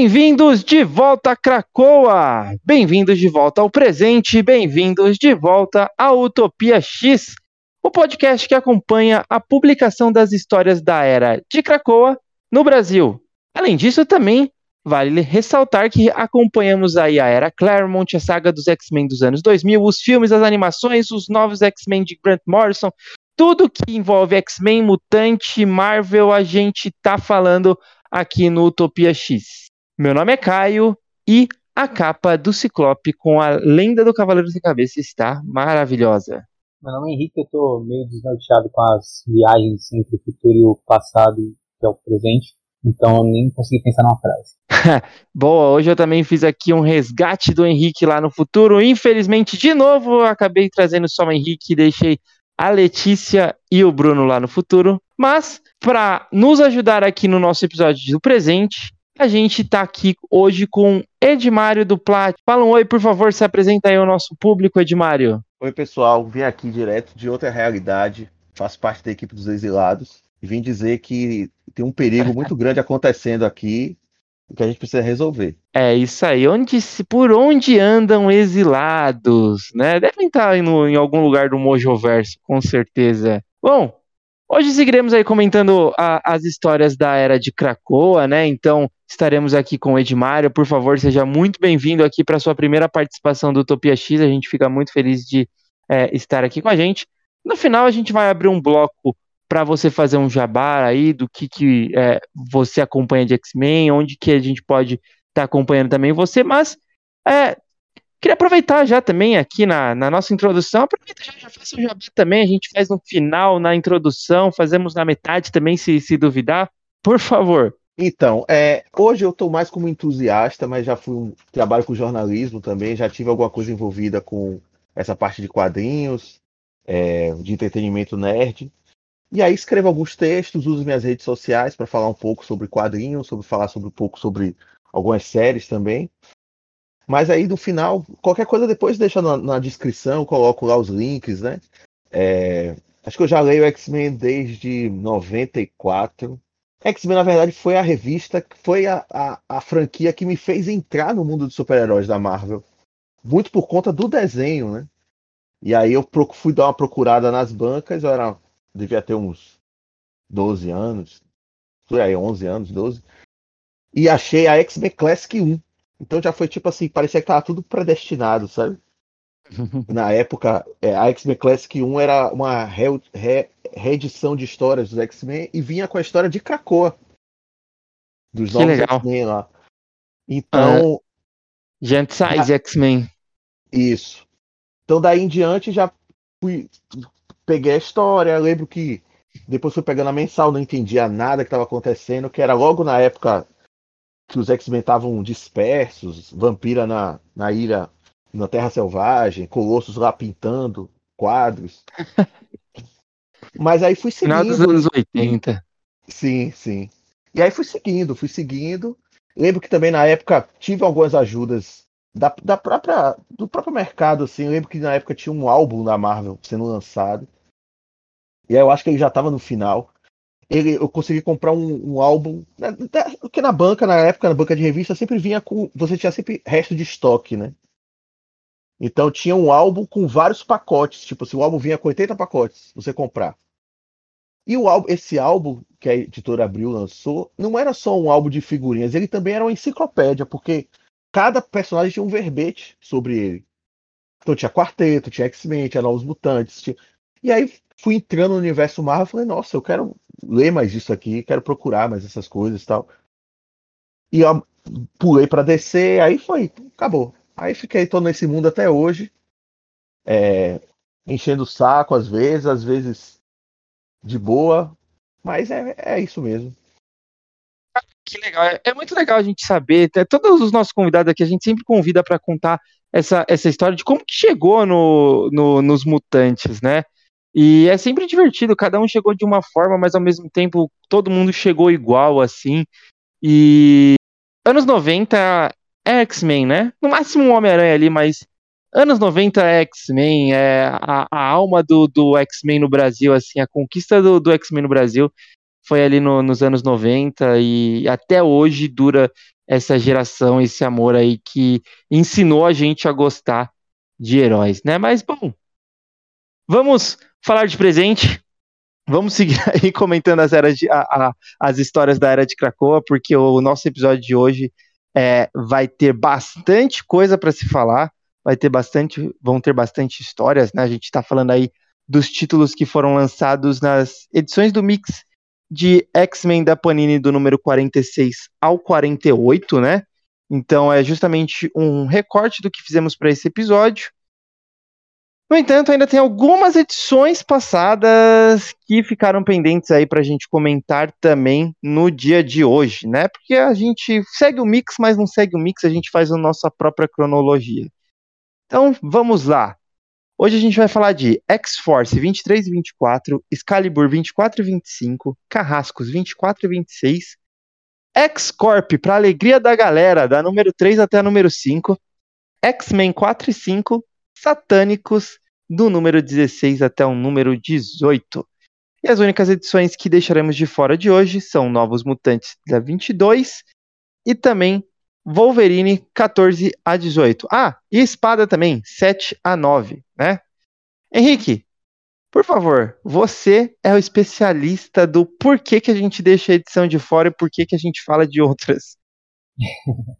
Bem-vindos de volta a Cracoa! Bem-vindos de volta ao presente, bem-vindos de volta à Utopia X, o podcast que acompanha a publicação das histórias da era de Cracoa no Brasil. Além disso, também vale ressaltar que acompanhamos aí a era Claremont, a saga dos X-Men dos anos 2000, os filmes, as animações, os novos X-Men de Grant Morrison, tudo que envolve X-Men, Mutante, Marvel, a gente tá falando aqui no Utopia X. Meu nome é Caio e a capa do Ciclope com a lenda do Cavaleiro Sem Cabeça está maravilhosa. Meu nome é Henrique, eu tô meio desnorteado com as viagens entre o futuro e o passado, que é o presente, então eu nem consegui pensar numa frase. Boa, hoje eu também fiz aqui um resgate do Henrique lá no futuro. Infelizmente, de novo, eu acabei trazendo só o Henrique e deixei a Letícia e o Bruno lá no futuro. Mas, para nos ajudar aqui no nosso episódio do presente, a gente está aqui hoje com Edmário do Plat. Fala um oi, por favor, se apresenta aí ao nosso público, Edmário. Oi, pessoal. Vim aqui direto de outra realidade. Faço parte da equipe dos exilados. E vim dizer que tem um perigo muito grande acontecendo aqui que a gente precisa resolver. É isso aí. Onde, por onde andam exilados, né? Devem estar no, em algum lugar do Mojoverso, com certeza. Bom, Hoje seguiremos aí comentando a, as histórias da era de Cracoa, né? Então estaremos aqui com o Edmário. Por favor, seja muito bem-vindo aqui para sua primeira participação do Utopia X. A gente fica muito feliz de é, estar aqui com a gente. No final, a gente vai abrir um bloco para você fazer um jabá aí do que, que é, você acompanha de X-Men, onde que a gente pode estar tá acompanhando também você, mas é, Queria aproveitar já também aqui na, na nossa introdução, aproveita já, já faça o jabá também, a gente faz no final, na introdução, fazemos na metade também, se, se duvidar. Por favor. Então, é, hoje eu estou mais como entusiasta, mas já fui um, trabalho com jornalismo também, já tive alguma coisa envolvida com essa parte de quadrinhos, é, de entretenimento nerd. E aí escrevo alguns textos, uso minhas redes sociais para falar um pouco sobre quadrinhos, sobre falar sobre um pouco sobre algumas séries também. Mas aí no final, qualquer coisa depois deixa na, na descrição, coloco lá os links, né? É, acho que eu já leio X-Men desde 94. X-Men, na verdade, foi a revista, foi a, a, a franquia que me fez entrar no mundo dos super-heróis da Marvel. Muito por conta do desenho, né? E aí eu fui dar uma procurada nas bancas, eu era, devia ter uns 12 anos, foi aí 11 anos, 12. E achei a X-Men Classic 1. Então já foi tipo assim, parecia que tava tudo predestinado, sabe? Na época, é, a X-Men Classic 1 era uma re, re, reedição de histórias dos X-Men e vinha com a história de Krakoa. Dos novos X-Men lá. Então. Ah, Gente Size X-Men. Isso. Então daí em diante já fui. Peguei a história, lembro que depois fui pegando a mensal, não entendia nada que estava acontecendo, que era logo na época que os X-Men estavam dispersos, Vampira na, na ilha, na Terra Selvagem, Colossus lá pintando quadros. Mas aí fui seguindo. Final dos anos 80. Sim, sim. E aí fui seguindo, fui seguindo. Lembro que também na época tive algumas ajudas da, da própria, do próprio mercado, assim. Eu lembro que na época tinha um álbum da Marvel sendo lançado. E aí eu acho que ele já estava no final ele, eu consegui comprar um, um álbum. Né, porque na banca, na época, na banca de revista, sempre vinha com. Você tinha sempre resto de estoque, né? Então tinha um álbum com vários pacotes. Tipo assim, o álbum vinha com 80 pacotes você comprar. E o álbum, esse álbum que a editora Abril lançou, não era só um álbum de figurinhas, ele também era uma enciclopédia, porque cada personagem tinha um verbete sobre ele. Então tinha Quarteto, tinha X-Men, tinha Novos Mutantes. Tinha... E aí fui entrando no universo Marvel e falei, nossa, eu quero ler mais isso aqui, quero procurar mais essas coisas e tal. E eu pulei para descer, aí foi, acabou. Aí fiquei, tô nesse mundo até hoje, é, enchendo o saco às vezes, às vezes de boa, mas é, é isso mesmo. Que legal, é, é muito legal a gente saber, todos os nossos convidados aqui, a gente sempre convida para contar essa, essa história de como que chegou no, no, nos mutantes, né? E é sempre divertido, cada um chegou de uma forma, mas ao mesmo tempo todo mundo chegou igual, assim. E anos 90 é X-Men, né? No máximo um Homem-Aranha ali, mas anos 90 é X-Men, é a, a, alma do, do X-Men no Brasil, assim, a conquista do, do X-Men no Brasil foi ali no, nos anos 90 e até hoje dura essa geração, esse amor aí que ensinou a gente a gostar de heróis, né? Mas bom, vamos falar de presente. Vamos seguir aí comentando as, eras de, a, a, as histórias da Era de Krakoa, porque o nosso episódio de hoje é, vai ter bastante coisa para se falar, vai ter bastante, vão ter bastante histórias, né? A gente está falando aí dos títulos que foram lançados nas edições do Mix de X-Men da Panini do número 46 ao 48, né? Então é justamente um recorte do que fizemos para esse episódio. No entanto, ainda tem algumas edições passadas que ficaram pendentes aí para a gente comentar também no dia de hoje, né? Porque a gente segue o mix, mas não segue o mix, a gente faz a nossa própria cronologia. Então, vamos lá. Hoje a gente vai falar de X-Force 23 e 24, Excalibur 24 e 25, Carrascos 24 e 26, X-Corp, para alegria da galera, da número 3 até a número 5, X-Men 4 e 5, Satânicos, do número 16 até o número 18. E as únicas edições que deixaremos de fora de hoje são Novos Mutantes da 22 e também Wolverine 14 a 18. Ah, e espada também, 7 a 9, né? Henrique, por favor, você é o especialista do porquê que a gente deixa a edição de fora e porquê que a gente fala de outras.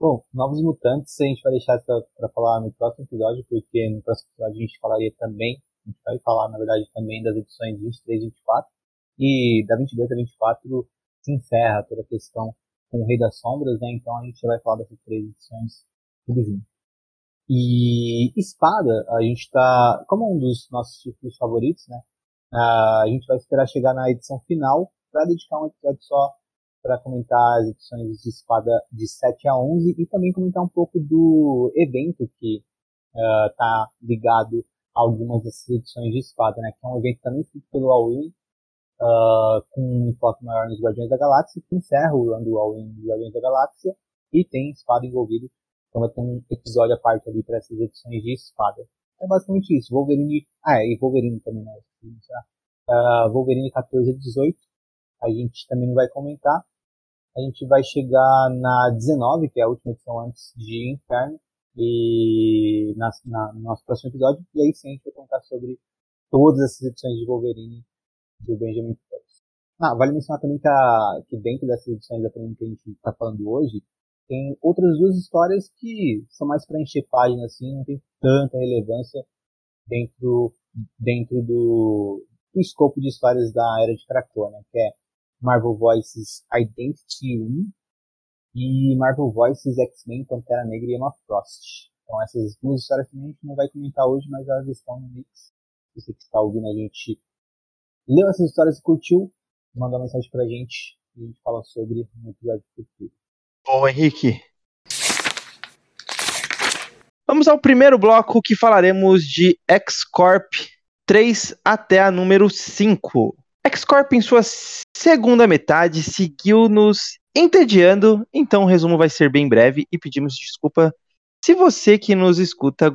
Bom, Novos Mutantes a gente vai deixar para falar no próximo episódio, porque no próximo episódio a gente falaria também, a gente vai falar, na verdade, também das edições 23 e 24, e da 22 a 24 se encerra toda a questão com o Rei das Sombras, né? Então a gente vai falar dessas três edições tudo junto. E Espada, a gente tá, como um dos nossos títulos favoritos, né? A gente vai esperar chegar na edição final para dedicar um episódio só para comentar as edições de Espada de 7 a 11 e também comentar um pouco do evento que está uh, ligado a algumas dessas edições de Espada, né? Que é um evento também feito pelo All uh, com um enfoque maior nos Guardiões da Galáxia, que encerra o run dual em Guardiões da Galáxia e tem espada envolvido. Então vai ter um episódio à parte ali para essas edições de espada. É basicamente isso. Wolverine. Ah, é, e Wolverine também, né? Uh, Wolverine 14 a 18. A gente também não vai comentar. A gente vai chegar na 19, que é a última edição antes de Inferno. E na, na, no nosso próximo episódio. E aí sim a gente vai contar sobre todas essas edições de Wolverine do Benjamin First. Ah, vale mencionar também que, a, que dentro dessas edições da Panini que a gente está falando hoje, tem outras duas histórias que são mais para encher página, assim, não tem tanta relevância dentro, dentro do, do escopo de histórias da Era de Krakoa, né? Que é Marvel Voices Identity 1 e Marvel Voices X-Men Pantera Negra e Emma Frost. Então essas duas histórias também a gente não vai comentar hoje, mas elas estão no mix. Você que está ouvindo a gente leu essas histórias e curtiu, manda uma mensagem pra gente e a gente fala sobre no episódio futuro. Bom, Henrique. Vamos ao primeiro bloco que falaremos de X-Corp 3 até a número 5. X-Corp, em sua segunda metade, seguiu nos entediando, então o resumo vai ser bem breve e pedimos desculpa se você que nos escuta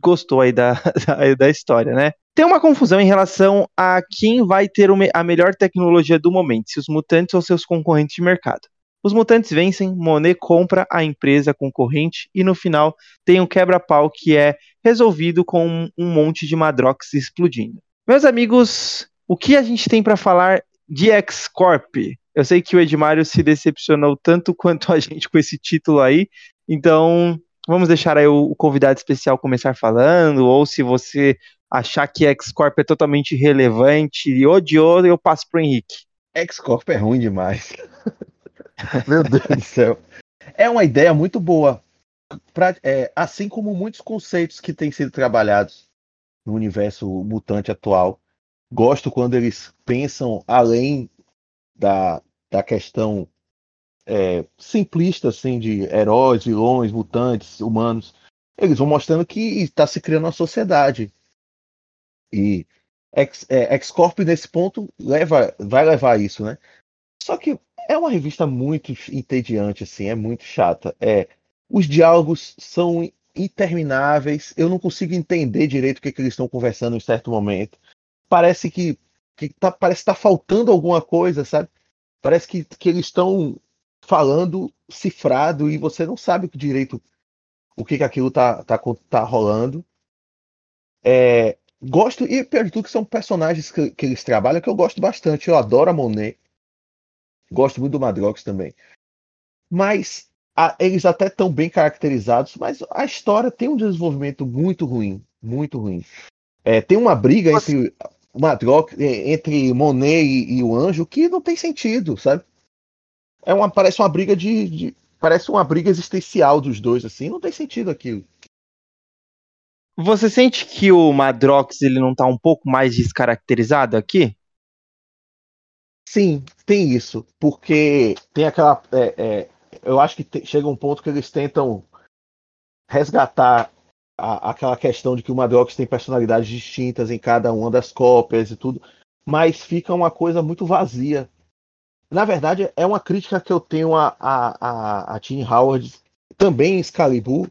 gostou aí da, da, da história, né? Tem uma confusão em relação a quem vai ter a melhor tecnologia do momento, se os mutantes ou seus concorrentes de mercado. Os mutantes vencem, Monet compra a empresa concorrente e no final tem um quebra-pau que é resolvido com um monte de Madrox explodindo. Meus amigos, o que a gente tem para falar de X-Corp? Eu sei que o Edmário se decepcionou tanto quanto a gente com esse título aí, então vamos deixar aí o convidado especial começar falando, ou se você achar que X-Corp é totalmente irrelevante e odiou, eu passo pro Henrique. X-Corp é ruim demais. Meu Deus do céu. É uma ideia muito boa. Pra, é, assim como muitos conceitos que têm sido trabalhados no universo mutante atual. Gosto quando eles pensam além da, da questão é, simplista assim, de heróis, vilões, mutantes, humanos. Eles vão mostrando que está se criando uma sociedade e X, é, X-Corp nesse ponto leva, vai levar isso, né? Só que é uma revista muito entediante, assim, é muito chata. É, os diálogos são intermináveis, eu não consigo entender direito o que, que eles estão conversando em certo momento. Parece que que tá, parece tá faltando alguma coisa, sabe? Parece que, que eles estão falando cifrado e você não sabe direito o que, que aquilo tá, tá, tá rolando. É, gosto, e pior de tudo, que são personagens que, que, eles trabalham que eu gosto bastante. Eu adoro a Monet. Gosto muito do Madrox também. Mas a, eles até estão bem caracterizados, mas a história tem um desenvolvimento muito ruim. Muito ruim. É, tem uma briga Nossa. entre Madrox, entre Monet e, e, o Anjo que não tem sentido, sabe? É uma, parece uma briga de, de parece uma briga existencial dos dois, assim, não tem sentido aquilo. Você sente que o Madrox ele não tá um pouco mais descaracterizado aqui? Sim, tem isso, porque tem aquela. É, é, eu acho que te, chega um ponto que eles tentam resgatar a, aquela questão de que o Madrox tem personalidades distintas em cada uma das cópias e tudo, mas fica uma coisa muito vazia na verdade, é uma crítica que eu tenho a, a, a, a Tim Howard, também em Excalibur,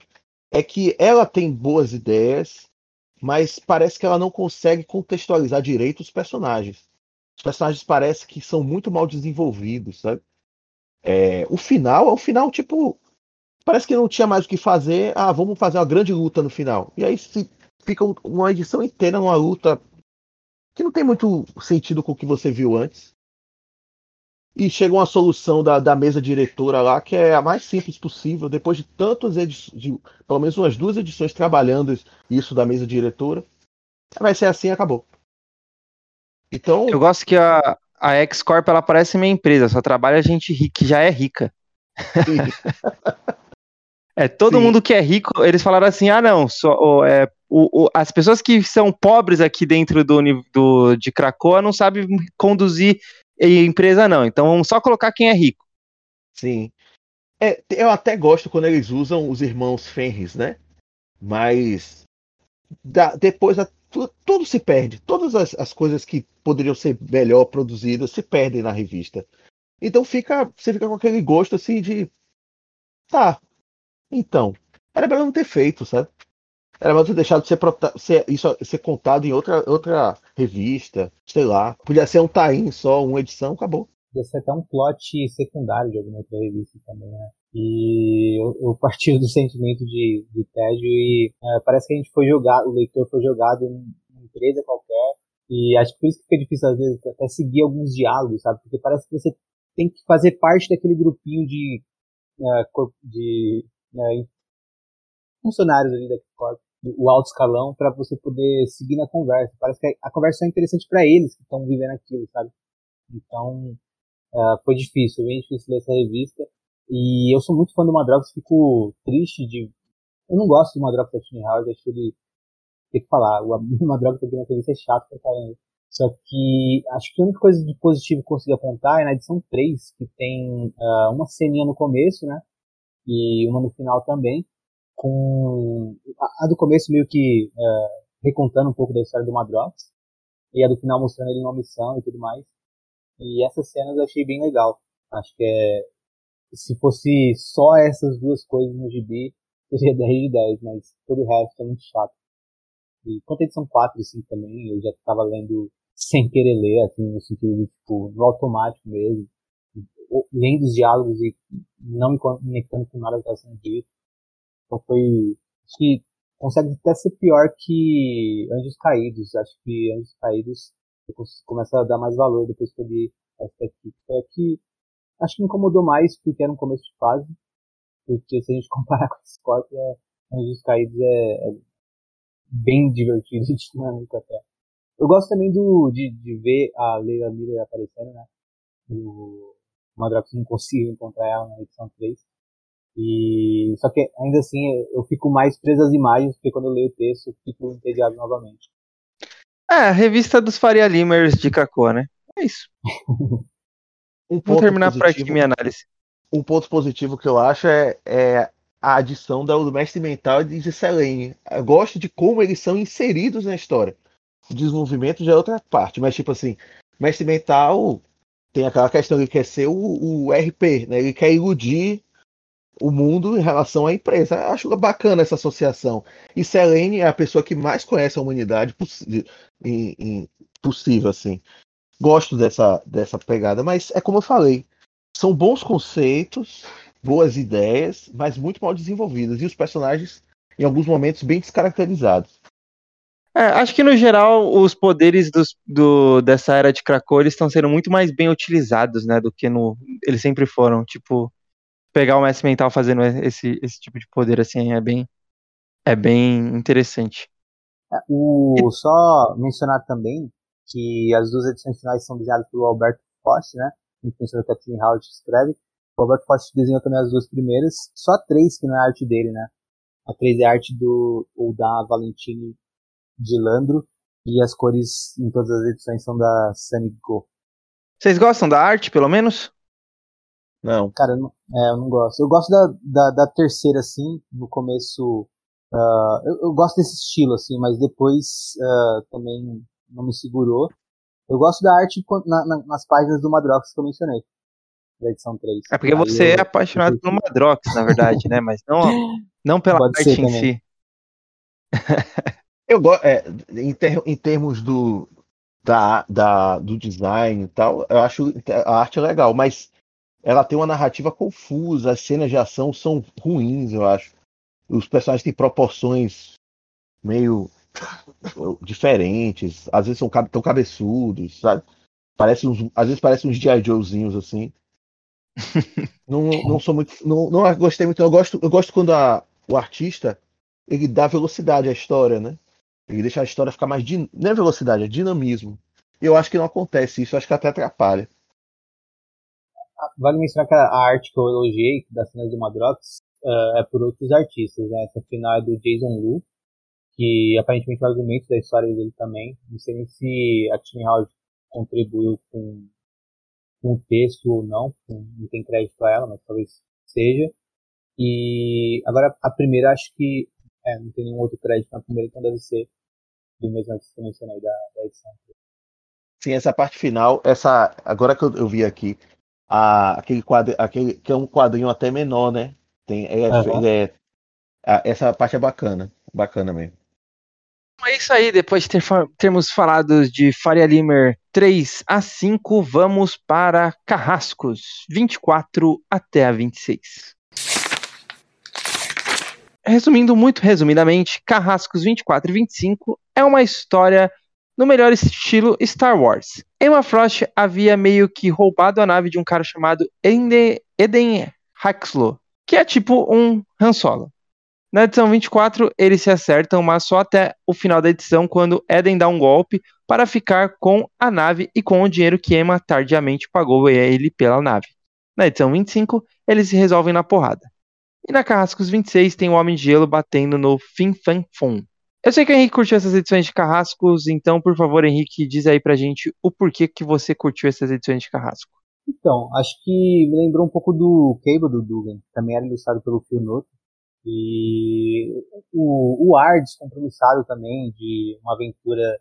é que ela tem boas ideias, mas parece que ela não consegue contextualizar direito os personagens. Os personagens parecem que são muito mal desenvolvidos, sabe? É, o final é um final, tipo. Parece que não tinha mais o que fazer. Ah, vamos fazer uma grande luta no final. E aí se fica uma edição inteira numa luta que não tem muito sentido com o que você viu antes e chega uma solução da, da mesa diretora lá que é a mais simples possível, depois de tantas edições, de, pelo menos umas duas edições trabalhando isso da mesa diretora. Vai ser assim acabou. Então. Eu gosto que a, a X-Corp ela parece minha empresa, só trabalha gente rica, que já é rica. é, todo Sim. mundo que é rico, eles falaram assim: ah, não, só, é, o, o, as pessoas que são pobres aqui dentro do, do de Cracoa não sabem conduzir empresa não. Então vamos só colocar quem é rico. Sim. É, eu até gosto quando eles usam os irmãos Fenris, né? Mas da, depois a, tudo, tudo, se perde. Todas as, as, coisas que poderiam ser melhor produzidas se perdem na revista. Então fica, você fica com aquele gosto assim de. Tá. Então. Era melhor não ter feito, sabe? Era melhor ter deixado de ser, ser, isso, ser contado em outra, outra revista, sei lá. Podia ser um tain só, uma edição, acabou. Podia ser até um plot secundário de alguma outra revista também, né? E eu, eu partilho do sentimento de, de tédio e é, parece que a gente foi jogado, o leitor foi jogado em uma empresa qualquer e acho que por isso que fica difícil às vezes até seguir alguns diálogos, sabe? Porque parece que você tem que fazer parte daquele grupinho de, uh, de uh, funcionários ali da Corp o alto escalão para você poder seguir na conversa. Parece que a conversa é interessante para eles que estão vivendo aquilo, sabe? Então, uh, foi difícil, bem difícil ler essa revista. E eu sou muito fã do Madrox, fico triste de. Eu não gosto do Madrox da Tiny Howard, acho que ele. Tem que falar, o Madrox aqui na revista é chato pra caramba. Só que acho que a única coisa de positivo que eu consegui apontar é na edição 3, que tem uh, uma ceninha no começo, né? E uma no final também com a, a, do começo meio que é, recontando um pouco da história do Madrox e a do final mostrando ele numa missão e tudo mais. E essas cenas eu achei bem legal. Acho que é se fosse só essas duas coisas no gibi, seria 10 de 10, mas todo o resto é muito chato. E quanto a edição 4 e 5 também, eu já estava lendo sem querer ler, assim, no sentido de, tipo, no automático mesmo, lendo os diálogos e não me conectando com nada que estava sendo dito. Então foi. Acho que consegue até ser pior que Anjos Caídos. Acho que Anjos Caídos começa a dar mais valor depois que eu li essa aqui. Foi aqui. Acho que me incomodou mais porque era um começo de fase. Porque se a gente comparar com esse corpo, é, Anjos Caídos é, é bem divertido e dinâmico até. Eu gosto também do, de, de ver a Leila Miller aparecendo, né? O Madrox não consigo encontrar ela na edição 3. E só que ainda assim eu fico mais preso às imagens, porque quando eu leio o texto eu fico entediado novamente. É, a revista dos Faria Limers de Cacô, né? É isso. um Vou terminar por aqui minha análise. Um ponto positivo que eu acho é, é a adição do Mestre Mental e de Selene. Eu gosto de como eles são inseridos na história. O desenvolvimento já é outra parte, mas tipo assim, Mestre Mental tem aquela questão, ele quer ser o, o RP, né? Ele quer iludir o mundo em relação à empresa. Eu acho bacana essa associação. E Selene é a pessoa que mais conhece a humanidade poss em, em, possível, assim. gosto dessa, dessa pegada, mas é como eu falei, são bons conceitos, boas ideias, mas muito mal desenvolvidas. E os personagens, em alguns momentos, bem descaracterizados. É, acho que no geral os poderes dos, do, dessa era de Krakow estão sendo muito mais bem utilizados, né, do que no eles sempre foram. Tipo, pegar o mestre mental fazendo esse, esse tipo de poder assim é bem é bem interessante. É, o só mencionar também que as duas edições finais são desenhadas pelo Alberto Post, né? Influenciador que a Tim Howard escreve. O Alberto Post desenhou também as duas primeiras, só três que não é arte dele, né? A três é arte do ou da Valentine de Landro e as cores em todas as edições são da Sunny Go. Vocês gostam da arte, pelo menos? Não. Cara, eu não, é, eu não gosto. Eu gosto da, da, da terceira, assim, no começo. Uh, eu, eu, gosto desse estilo, assim, mas depois uh, também não me segurou. Eu gosto da arte na, na, nas páginas do Madrox que eu mencionei, da edição 3. É porque Aí você eu, é apaixonado pelo Madrox, na verdade, né? Mas não, não pela Pode arte em si. Eu gosto, é, em, ter, em, termos do, da, da, do design e tal, eu acho a arte legal, mas ela tem uma narrativa confusa, as cenas de ação são ruins, eu acho. Os personagens têm proporções meio diferentes, às vezes são tão cabeçudos, sabe? Parece uns, às vezes parecem uns G.I. Joezinhos assim. não, não sou muito. Não, não gostei muito. Eu gosto, eu gosto quando a, o artista ele dá velocidade à história, né? Ele deixa a história ficar mais. Din... Não é velocidade, é dinamismo. Eu acho que não acontece isso, acho que até atrapalha. Vale mencionar que a arte que eu elogiei, das cenas do Madrox, uh, é por outros artistas, né? Essa final é do Jason Lu, que aparentemente o argumento da história dele também. Não sei nem se a Tim Howard contribuiu com, com o texto ou não, não tem crédito a ela, mas talvez seja. E agora a primeira acho que é, não tem nenhum outro crédito na primeira, então deve ser do mesmo que eu mencionei da, da edição. Sim, essa parte final, essa agora que eu, eu vi aqui, a, aquele quadro, aquele que é um quadrinho até menor, né? Tem, é, uhum. é, a, essa parte é bacana, bacana mesmo. Então é isso aí, depois de ter, termos falado de Faria Limer 3 a 5, vamos para Carrascos 24 até a 26. Resumindo muito resumidamente, Carrascos 24 e 25 é uma história no melhor estilo Star Wars. Emma Frost havia meio que roubado a nave de um cara chamado Eden Haxlow, que é tipo um Han Solo. Na edição 24, eles se acertam, mas só até o final da edição, quando Eden dá um golpe para ficar com a nave e com o dinheiro que Emma tardiamente pagou a ele pela nave. Na edição 25, eles se resolvem na porrada. E na Carrascos 26 tem o Homem de Gelo batendo no Fin Fan Fum. Eu sei que o Henrique curtiu essas edições de Carrascos, então, por favor, Henrique, diz aí pra gente o porquê que você curtiu essas edições de Carrasco. Então, acho que me lembrou um pouco do Cable do Dugan, também era ilustrado pelo Phil Noto. E o, o ar descompromissado também de uma aventura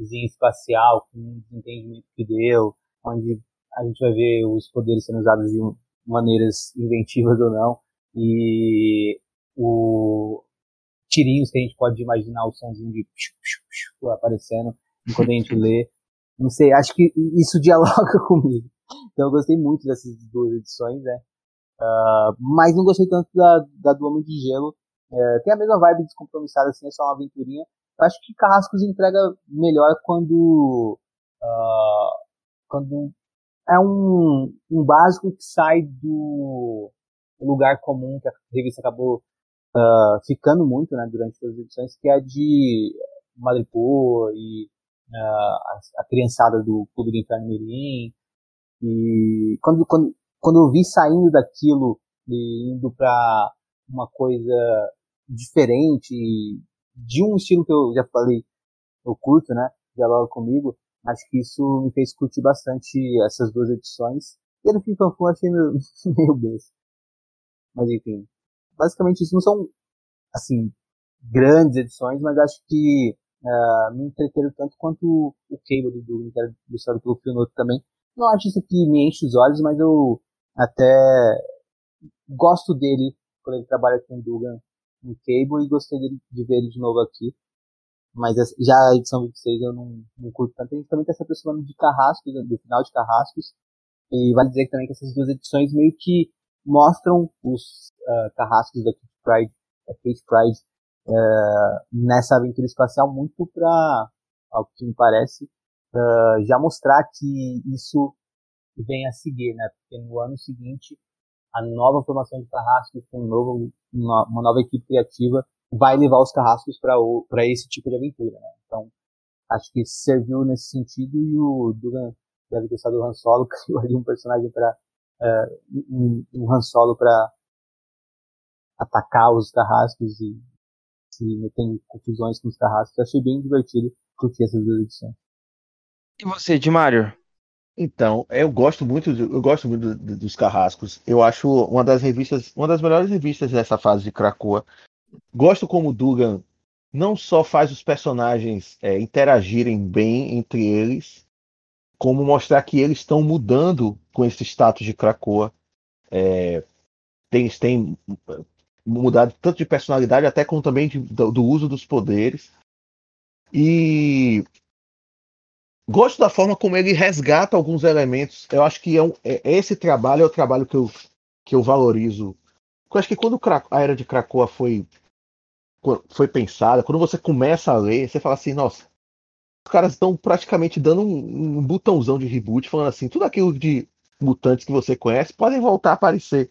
espacial, com o desentendimento que deu, onde a gente vai ver os poderes sendo usados de maneiras inventivas ou não e o tirinhos que a gente pode imaginar o somzinho de aparecendo enquanto a gente lê. Não sei, acho que isso dialoga comigo. Então eu gostei muito dessas duas edições, né? Uh, mas não gostei tanto da, da do Homem de Gelo. Uh, tem a mesma vibe descompromissada, assim, é só uma aventurinha. Eu acho que Carrascos entrega melhor quando. Uh, quando é um, um básico que sai do, lugar comum que a revista acabou uh, ficando muito né, durante todas as edições, que é a de Madripoor e uh, a, a, criançada do Clube do Inferno Mirim. E quando, quando, quando eu vi saindo daquilo e indo para uma coisa diferente, de um estilo que eu já falei, eu curto, né? Dialoga comigo. Acho que isso me fez curtir bastante essas duas edições. E do Fim Fanfum achei meio, meio besta. Mas enfim, basicamente isso não são, assim, grandes edições, mas acho que uh, me entreteram tanto quanto o Cable do Dugan, que era ilustrado pelo Fionoto também. Não acho isso aqui me enche os olhos, mas eu até gosto dele quando ele trabalha com o Dugan no Cable e gostei de, de ver ele de novo aqui. mas já a edição 26 eu não, não curto tanto. A gente também está se aproximando de Carrascos, do final de Carrascos, e vale dizer também que essas duas edições meio que mostram os uh, Carrascos da Kate Pride, da Kate Pride uh, nessa aventura espacial muito para, ao que me parece, uh, já mostrar que isso vem a seguir, né? Porque no ano seguinte a nova formação de Carrascos com um novo, uma, uma nova equipe criativa vai levar os Carrascos para esse tipo de aventura, né? Então, acho que serviu nesse sentido e o Dugan deve gostar do Han Solo, criou ali um personagem para uh, um, um Han Solo para atacar os Carrascos e se meter em confusões com os Carrascos. Achei bem divertido curtir essas duas edições. E você, de Mario? Então, eu gosto muito, eu gosto muito dos Carrascos. Eu acho uma das revistas, uma das melhores revistas dessa fase de Krakoa. Gosto como o Dugan não só faz os personagens é, interagirem bem entre eles, como mostrar que eles estão mudando com esse status de Krakoa. É, eles têm mudado tanto de personalidade, até como também de, do, do uso dos poderes. E Gosto da forma como ele resgata alguns elementos. Eu acho que é, um, é esse trabalho é o trabalho que eu, que eu valorizo. Eu acho que quando a era de Krakoa foi, foi pensada, quando você começa a ler, você fala assim, nossa, os caras estão praticamente dando um, um botãozão de reboot, falando assim, tudo aquilo de mutantes que você conhece podem voltar a aparecer.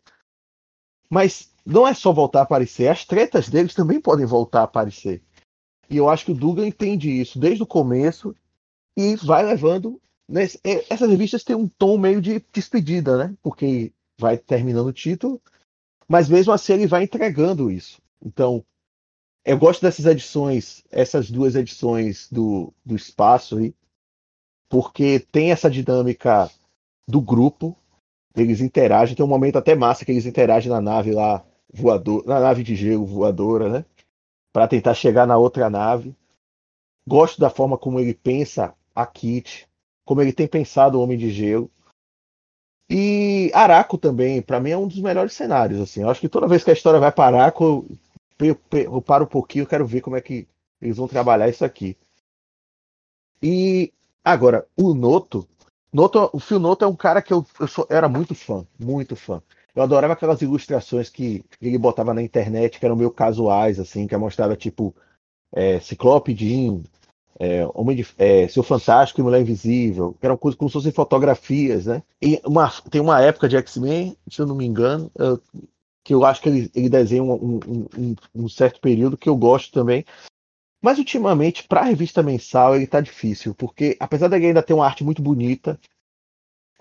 Mas não é só voltar a aparecer, as tretas deles também podem voltar a aparecer. E eu acho que o Dugan entende isso desde o começo e vai levando. Nesse, é, essas revistas têm um tom meio de despedida, né? Porque vai terminando o título, mas mesmo assim ele vai entregando isso. Então, eu gosto dessas edições, essas duas edições do, do espaço aí, porque tem essa dinâmica do grupo, eles interagem, tem um momento até massa que eles interagem na nave lá, voador, na nave de gelo voadora, né? Para tentar chegar na outra nave. Gosto da forma como ele pensa a Kit, como ele tem pensado o Homem de Gelo. E Araco também, para mim, é um dos melhores cenários. Assim. Eu acho que toda vez que a história vai para Araco, eu, eu paro um pouquinho, eu quero ver como é que eles vão trabalhar isso aqui. E agora, o Noto. Noto o Phil Noto é um cara que eu, eu sou, era muito fã, muito fã. Eu adorava aquelas ilustrações que ele botava na internet, que eram meio casuais, assim, que mostrava tipo é, Ciclope Jean, é, Homem de, é, Seu Fantástico e Mulher Invisível, que eram coisas como se fossem fotografias, né? E uma, tem uma época de X-Men, se eu não me engano, eu, que eu acho que ele, ele desenha um, um, um, um, certo período que eu gosto também. Mas ultimamente, para a revista mensal, ele tá difícil, porque apesar dele ainda ter uma arte muito bonita,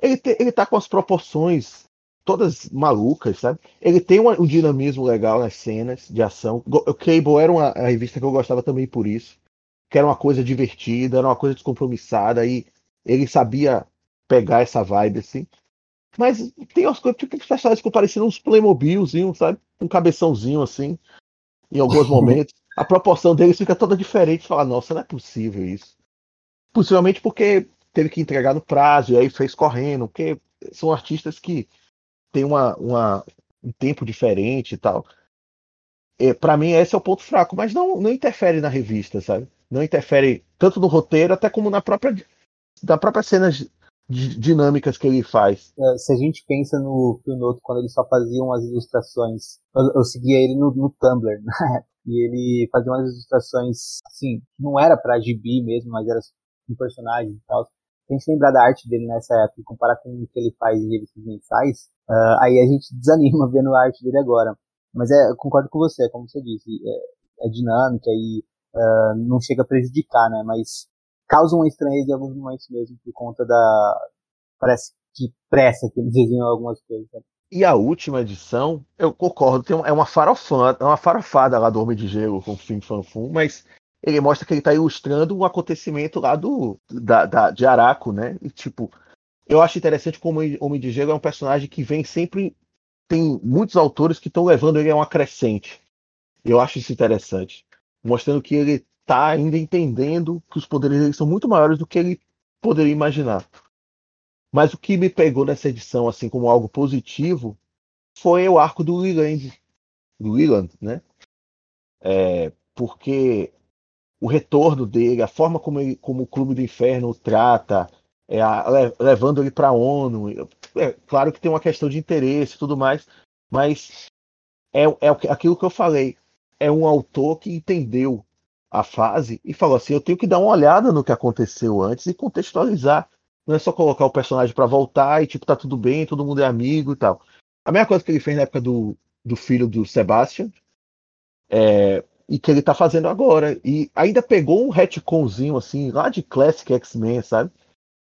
ele, te, ele tá com as proporções todas malucas, sabe? Ele tem um, dinamismo legal nas cenas de ação. O Cable era uma revista que eu gostava também por isso que era uma coisa divertida, era uma coisa descompromissada, e ele sabia pegar essa vibe, assim. Mas tem umas coisas, tipo, personagens ficam parecendo uns Playmobilzinhos, sabe? Um cabeçãozinho, assim, em alguns momentos. A proporção deles fica toda diferente. Fala, nossa, não é possível isso. Possivelmente porque teve que entregar no prazo, e aí fez correndo, porque são artistas que têm uma, uma, um tempo diferente e tal. É, para mim, esse é o ponto fraco, mas não, não interfere na revista, sabe? não interfere tanto no roteiro, até como na própria, da própria cenas dinâmicas que ele faz. É, se a gente pensa no Noto quando ele só fazia umas ilustrações, eu, eu seguia ele no, no Tumblr, né? E ele fazia umas ilustrações, assim, não era pra gibi mesmo, mas era um personagem e tal. Se a gente lembrar da arte dele nessa época e comparar com o que ele faz em revistas mensais, uh, aí a gente desanima vendo a arte dele agora. Mas é, concordo com você, como você disse, é, é dinâmica e uh, não chega a prejudicar, né? Mas causa uma estranheza em alguns momentos mesmo por conta da parece que pressa que eles desenham algumas coisas. E a última edição, eu concordo, tem é uma farofada, é uma farofada lá do Homem de Gelo com o Fim Fanfum, mas ele mostra que ele está ilustrando um acontecimento lá do da, da, de Araco, né? E tipo, eu acho interessante como o Homem de Gelo é um personagem que vem sempre tem muitos autores que estão levando ele a uma crescente. Eu acho isso interessante mostrando que ele está ainda entendendo que os poderes são muito maiores do que ele poderia imaginar. Mas o que me pegou nessa edição, assim como algo positivo, foi o arco do Leland, do Leland, né? É, porque o retorno dele, a forma como, ele, como o Clube do Inferno o trata, é, a, levando ele para a ONU. É, claro que tem uma questão de interesse e tudo mais, mas é, é aquilo que eu falei. É um autor que entendeu a fase e falou assim: eu tenho que dar uma olhada no que aconteceu antes e contextualizar. Não é só colocar o personagem para voltar e tipo, tá tudo bem, todo mundo é amigo e tal. A mesma coisa que ele fez na época do, do filho do Sebastian, é, e que ele tá fazendo agora. E ainda pegou um retconzinho assim, lá de Classic X-Men, sabe?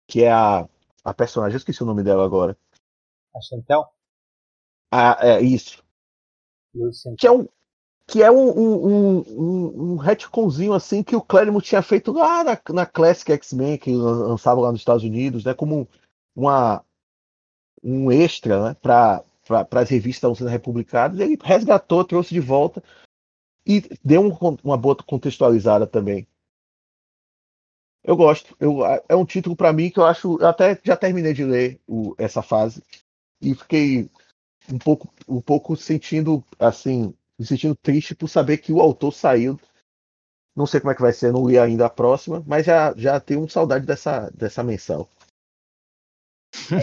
Que é a, a personagem, eu esqueci o nome dela agora. A Chantel? Ah, é isso. Que é um, que é um, um, um, um retconzinho assim que o Claremont tinha feito lá na, na Classic X-Men, que lançava lá nos Estados Unidos, né? Como uma, um extra né, para as revistas estavam sendo republicadas. Ele resgatou, trouxe de volta e deu um, uma boa contextualizada também. Eu gosto. Eu, é um título para mim que eu acho. Eu até já terminei de ler o, essa fase e fiquei um pouco, um pouco sentindo assim me sentindo triste por saber que o autor saiu. Não sei como é que vai ser, não li ainda a próxima, mas já, já tenho saudade dessa, dessa mensal. É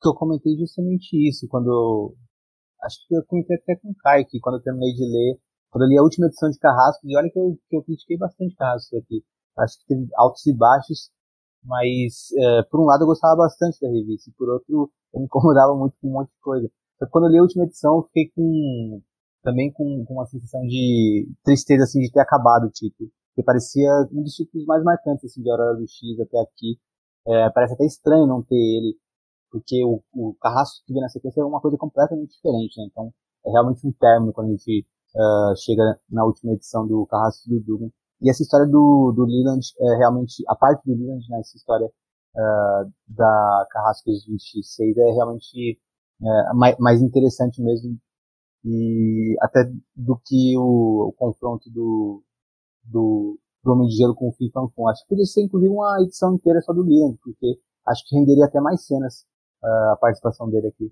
que eu comentei justamente isso quando acho que eu comentei até com o Caio que quando eu terminei de ler, quando eu li a última edição de Carrasco, e olha que eu, que eu critiquei bastante Carrasco aqui. Acho que teve altos e baixos, mas é, por um lado eu gostava bastante da revista, e por outro eu me incomodava muito com um monte de coisa. Só que quando eu li a última edição, eu fiquei com também com, com uma sensação de tristeza assim de ter acabado o título, porque parecia um dos títulos mais marcantes assim de Aurora do X até aqui. É, parece até estranho não ter ele, porque o, o Carrasco que vem na sequência é uma coisa completamente diferente, né? Então é realmente um término quando a gente uh, chega na última edição do Carrasco do Dugan. E essa história do, do Leland é realmente, a parte do Leland nessa né, história uh, da Carrascos 26 é realmente uh, mais, mais interessante mesmo e até do que o, o confronto do, do, do, Homem de Gelo com o Fim Fanfum. Acho que podia ser inclusive uma edição inteira só do Leland, porque acho que renderia até mais cenas uh, a participação dele aqui.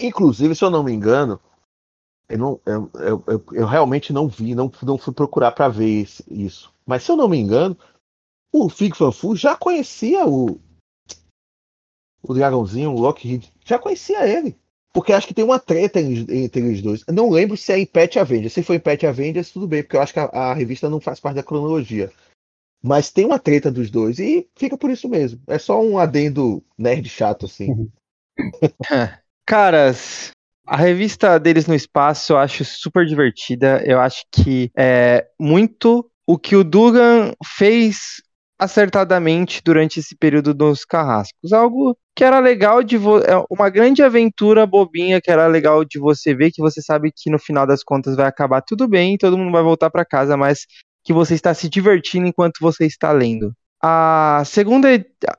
Inclusive, se eu não me engano, eu, não, eu, eu, eu, realmente não vi, não, não fui procurar para ver isso. Mas se eu não me engano, o Fig Fanfu já conhecia o, o dragãozinho, o Lockheed, já conhecia ele. Porque acho que tem uma treta entre eles dois. Não lembro se é em Pet Avengers. Se foi em Pet Avengers, tudo bem, porque eu acho que a, a, revista não faz parte da cronologia. Mas tem uma treta dos dois e fica por isso mesmo. É só um adendo nerd chato, assim. Caras, a revista deles no espaço eu acho super divertida. Eu acho que é muito o que o Dugan fez acertadamente durante esse período dos carrascos. Algo que era legal de é uma grande aventura bobinha que era legal de você ver, que você sabe que no final das contas vai acabar tudo bem, todo mundo vai voltar para casa, mas que você está se divertindo enquanto você está lendo. A segunda,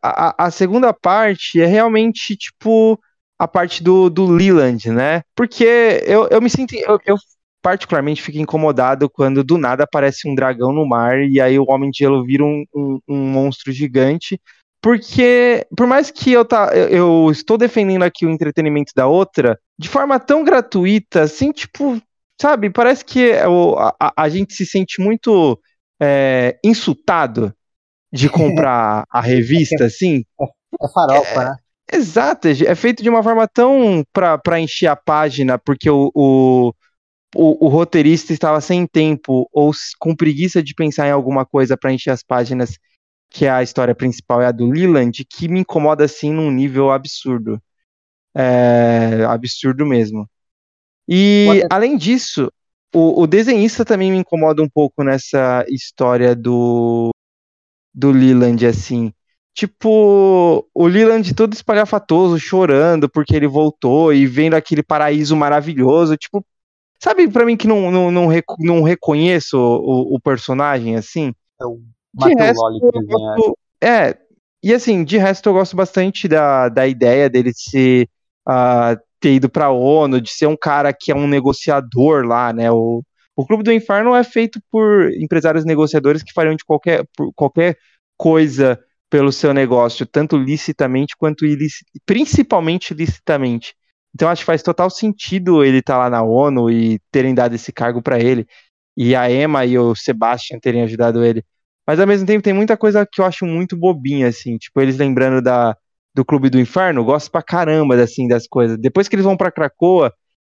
a, a segunda parte é realmente tipo a parte do, do Leland, né? Porque eu, eu me sinto. Eu, eu particularmente fico incomodado quando do nada aparece um dragão no mar e aí o Homem de Gelo vira um, um, um monstro gigante. Porque, por mais que eu, tá, eu, eu estou defendendo aqui o entretenimento da outra, de forma tão gratuita, assim, tipo, sabe, parece que a, a, gente se sente muito é, insultado de comprar a revista, assim. É farofa, é, né? Exato, é feito de uma forma tão para encher a página, porque o, o, o, o, roteirista estava sem tempo ou com preguiça de pensar em alguma coisa para encher as páginas, que é a história principal é a do Leland, que me incomoda assim num nível absurdo. É, absurdo mesmo. E além disso, o, o, desenhista também me incomoda um pouco nessa história do do Leland assim. Tipo, o Leland todo espalhafatoso, chorando porque ele voltou e vendo aquele paraíso maravilhoso. Tipo, Sabe, para mim que não, não, não, não reconheço o, o, personagem, assim. É o resto, gosto, É, e assim, de resto eu gosto bastante da, da ideia dele ser, uh, ter ido pra ONU, de ser um cara que é um negociador lá, né? O, o Clube do Inferno é feito por empresários negociadores que fariam de qualquer, qualquer coisa pelo seu negócio, tanto licitamente quanto ilicit, principalmente licitamente. Então acho que faz total sentido ele estar tá lá na ONU e terem dado esse cargo para ele. e a Emma e o Sebastian terem ajudado ele. Mas ao mesmo tempo tem muita coisa que eu acho muito bobinha, assim, tipo, eles lembrando da, do Clube do Inferno, gosto pra caramba, assim, das coisas. Depois que eles vão pra Cracoa,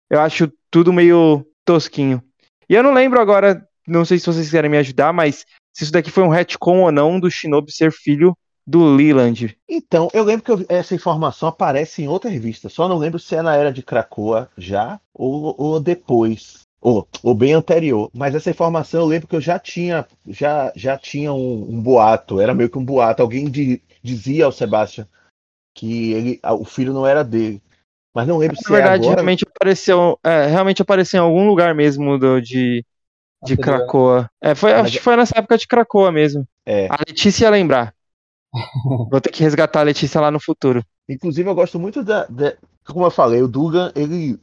eu acho tudo meio tosquinho. E eu não lembro agora, não sei se vocês querem me ajudar, mas se isso daqui foi um retcon ou não do Shinobi ser filho do Leland. Então, eu lembro que eu, essa informação aparece em outra revista, só não lembro se é na era de Krakoa já ou, ou depois. Ou, ou, bem anterior, mas essa informação eu lembro que eu já tinha já, já tinha um, um boato, era meio que um boato. Alguém de, dizia ao Sebastian que ele, o filho não era dele. Mas não lembro Na se verdade, é agora. realmente apareceu, é, realmente apareceu em algum lugar mesmo do, de, de Cracoa. É, foi, acho que foi nessa época de Cracoa mesmo. É. A Letícia ia lembrar. Vou ter que resgatar a Letícia lá no futuro. Inclusive, eu gosto muito da. da como eu falei, o Dugan, ele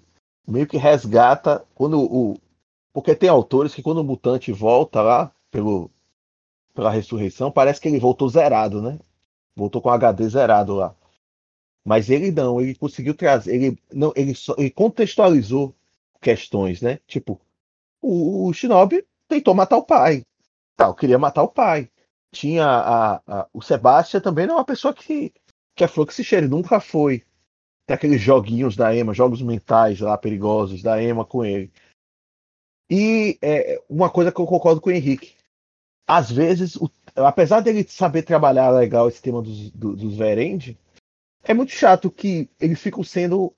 meio que resgata quando o. Porque tem autores que quando o mutante volta lá pelo, pela ressurreição, parece que ele voltou zerado, né? Voltou com HD zerado lá. Mas ele não, ele conseguiu trazer, ele não, ele, só, ele contextualizou questões, né? Tipo, o, o Shinobi tentou matar o pai, tal, queria matar o pai. Tinha a, a, o Sebastian também não é uma pessoa que que se cheire nunca foi. Tem aqueles joguinhos da Emma, jogos mentais lá perigosos da Emma com ele. E é, uma coisa que eu concordo com o Henrique. Às vezes, o, apesar dele saber trabalhar legal esse tema dos, dos, dos Verend, é muito chato que eles ficam sendo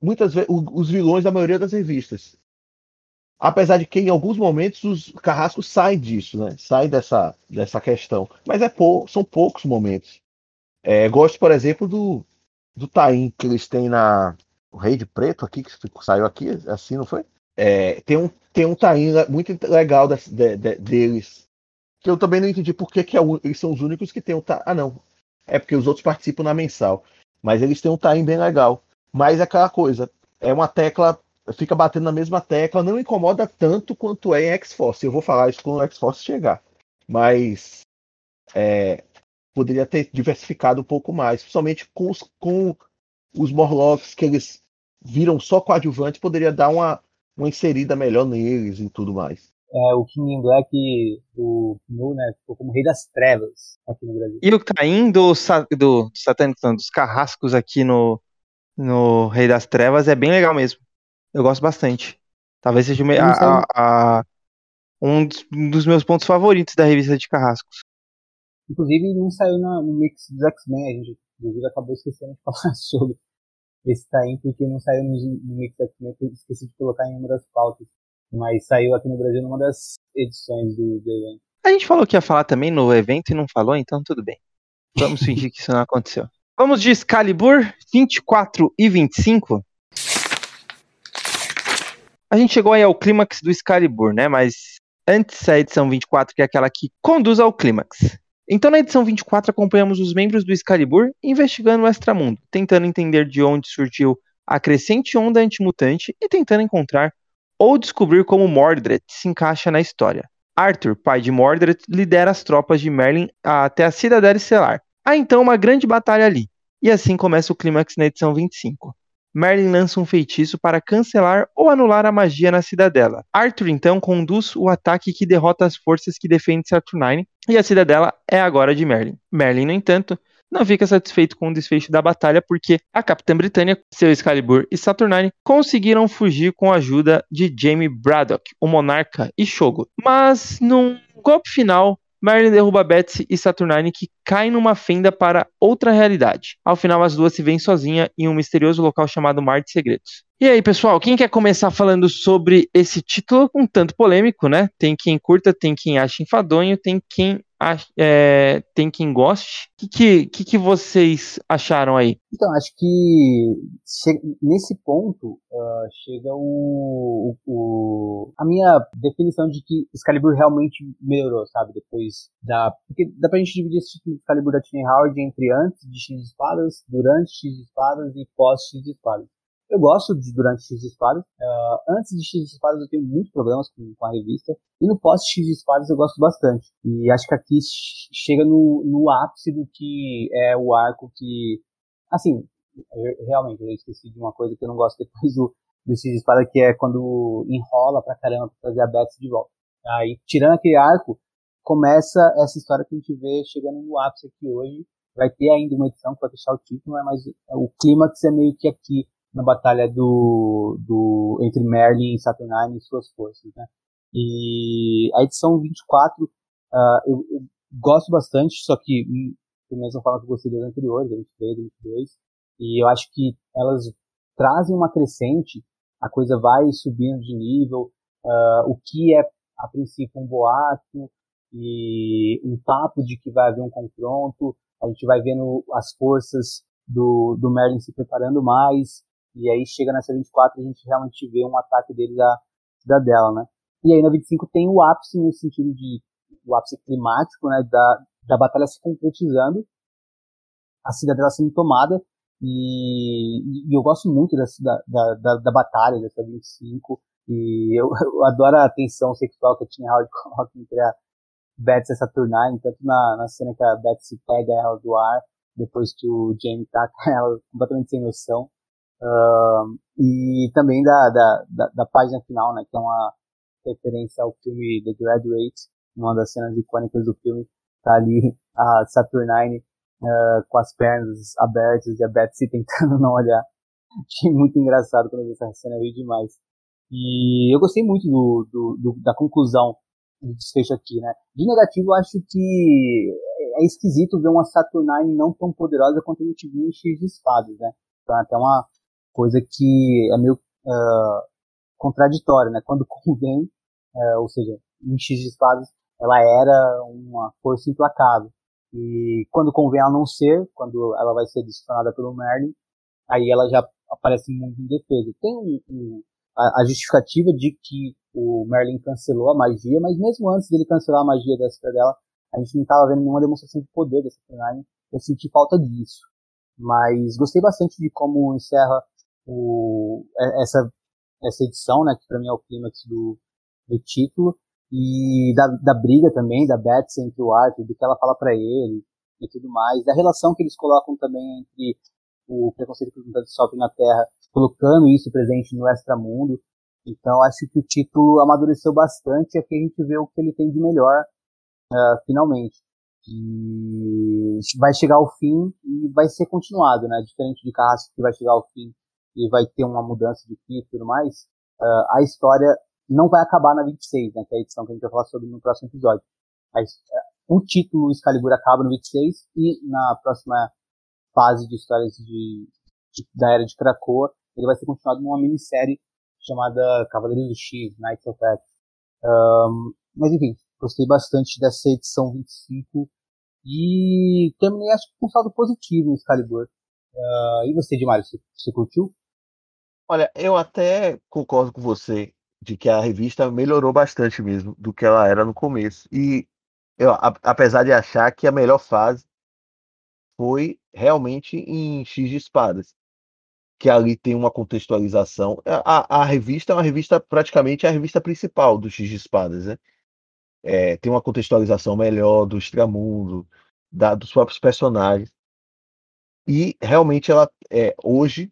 muitas vezes os vilões da maioria das revistas. Apesar de que em alguns momentos os carrascos saem disso, né? Saem dessa, dessa questão. Mas é pou, são poucos momentos. É, gosto, por exemplo, do, do Taim que eles têm na. O Rei de Preto aqui, que saiu aqui, assim, não foi? É, tem um, tem um Taim muito legal de, de, de, deles. Que eu também não entendi por que, que é, eles são os únicos que tem um Taim. Ah, não. É porque os outros participam na mensal. Mas eles têm um time bem legal. Mas é aquela coisa, é uma tecla, fica batendo na mesma tecla, não incomoda tanto quanto é em X-Force. Eu vou falar isso quando o X-Force chegar. Mas é, poderia ter diversificado um pouco mais, principalmente com os, com os Morlocks que eles viram só coadjuvantes, poderia dar uma, uma inserida melhor neles e tudo mais é, o King in Black, o Knu, né, ficou como Rei das Trevas aqui no Brasil. E o Caim do, do, do Satânico, dos carrascos aqui no, no Rei das Trevas é bem legal mesmo. Eu gosto bastante. Talvez seja a, a, a, um dos meus pontos favoritos da revista de carrascos. Inclusive, não saiu na, no mix dos X-Men, a gente inclusive acabou esquecendo de falar sobre esse Taim, porque não saiu no, no mix dos X-Men, esqueci de colocar em uma das pautas mas saiu aqui no Brasil numa das edições do, do evento. A gente falou que ia falar também no evento e não falou, então tudo bem. Vamos fingir que isso não aconteceu. Vamos de Excalibur 24 e 25. A gente chegou aí ao clímax do Excalibur, né? Mas antes a edição 24, que é aquela que conduz ao clímax. Então, na edição 24, acompanhamos os membros do Excalibur investigando o extramundo, tentando entender de onde surgiu a crescente onda antimutante e tentando encontrar ou descobrir como Mordred se encaixa na história. Arthur, pai de Mordred, lidera as tropas de Merlin até a Cidadela Estelar. Há então uma grande batalha ali, e assim começa o clímax na edição 25. Merlin lança um feitiço para cancelar ou anular a magia na cidadela. Arthur então conduz o ataque que derrota as forças que defendem Saturnine, e a cidadela é agora de Merlin. Merlin, no entanto, não fica satisfeito com o desfecho da batalha porque a Capitã Britânia, seu Excalibur e Saturnine conseguiram fugir com a ajuda de Jaime Braddock, o monarca e Shogun. Mas num golpe final, Merlin derruba Betsy e Saturnine que caem numa fenda para outra realidade. Ao final, as duas se veem sozinhas em um misterioso local chamado Mar de Segredos. E aí, pessoal, quem quer começar falando sobre esse título um tanto polêmico, né? Tem quem curta, tem quem acha enfadonho, tem quem é, tem quem goste. O que, que, que, vocês acharam aí? Então, acho que nesse ponto uh, chega o, o, a minha definição de que Excalibur realmente melhorou, sabe? Depois da. Porque dá pra gente dividir esse título de Excalibur da Tiny Howard entre antes de X Espadas, durante X Espadas e pós X Espadas. Eu gosto de durante X Espadas. Uh, antes de X Espadas eu tenho muitos problemas com, com a revista. E no pós X Espadas eu gosto bastante. E acho que aqui chega no, no ápice do que é o arco que. Assim, eu, realmente, eu esqueci de uma coisa que eu não gosto depois do, do X Espada, que é quando enrola pra caramba pra trazer a Betsy de volta. Aí, tirando aquele arco, começa essa história que a gente vê chegando no ápice aqui hoje. Vai ter ainda uma edição que vai fechar o título, né, mas o clímax é meio que aqui na batalha do, do entre Merlin e Saturnine e suas forças, né? E a edição 24 uh, ah, eu, eu, gosto bastante, só que menos eu falo que eu gostei das anteriores, da 23, da 22, e eu acho que elas trazem uma crescente, a coisa vai subindo de nível, uh, o que é a princípio um boato e um papo de que vai haver um confronto, a gente vai vendo as forças do, do Merlin se preparando mais, e aí chega nessa 24 a gente realmente vê um ataque deles à cidadela, né? E aí na 25 tem o ápice no sentido de o ápice climático, né, da, da batalha se concretizando, a cidadela sendo tomada, e, e eu gosto muito dessa, da, da, da, batalha dessa 25, e eu, eu, adoro a tensão sexual que a tinha Howard coloca entre a Betsy e a Saturnine, tanto na, na cena que a Betsy pega ela do ar, depois que o Jamie taca ela completamente sem noção, uh, e também da, da, da, da, página final, né, que é uma referência ao filme The Graduate, uma das cenas icônicas do filme, tá ali a Saturnine uh, com as pernas abertas e a Betsy tentando não olhar. Achei muito engraçado quando eu vi essa cena, eu vi demais. E eu gostei muito do, do, do, da conclusão do desfecho aqui, né? De negativo, eu acho que é esquisito ver uma Saturnine não tão poderosa quanto a gente viu em X de espadas, né? Então, até uma coisa que é meio uh, contraditória, né? Quando convém, uh, ou seja, em X de espadas, ela era uma força implacável. E quando convém ela não ser, quando ela vai ser destronada pelo Merlin, aí ela já aparece muito indefesa. Tem um, um, a, a, justificativa de que o Merlin cancelou a magia, mas mesmo antes dele cancelar a magia da dela, a gente não estava vendo nenhuma demonstração de poder dessa Line. Eu senti falta disso. Mas gostei bastante de como encerra o, essa, essa edição, né, que para mim é o clímax do, do título e da, da briga também da Betsy entre o Arthur, do que ela fala para ele e tudo mais, da relação que eles colocam também entre o preconceito que os mutantes na Terra, colocando isso presente no extramundo. Então acho que o título amadureceu bastante e aqui a gente vê o que ele tem de melhor uh, finalmente. E vai chegar ao fim e vai ser continuado, né? Diferente de Carrasco que vai chegar ao fim e vai ter uma mudança de fim e tudo mais, uh, a história não vai acabar na 26, né, que é a edição que a gente vai falar sobre no próximo episódio. Mas, é, o título Excalibur acaba no 26 e na próxima fase de histórias de, de, da Era de Krakoa, ele vai ser continuado numa minissérie chamada Cavaleiros do X, Knights of X. Um, mas enfim, gostei bastante dessa edição 25 e terminei acho que com um saldo positivo no Excalibur. Uh, e você, Dimário, você, você curtiu? Olha, eu até concordo com você de que a revista melhorou bastante mesmo do que ela era no começo. E eu, a, apesar de achar que a melhor fase foi realmente em X de Espadas, que ali tem uma contextualização. A, a revista é uma revista, praticamente a revista principal do X de Espadas, né? É, tem uma contextualização melhor do extramundo, da, dos próprios personagens. E realmente ela é, hoje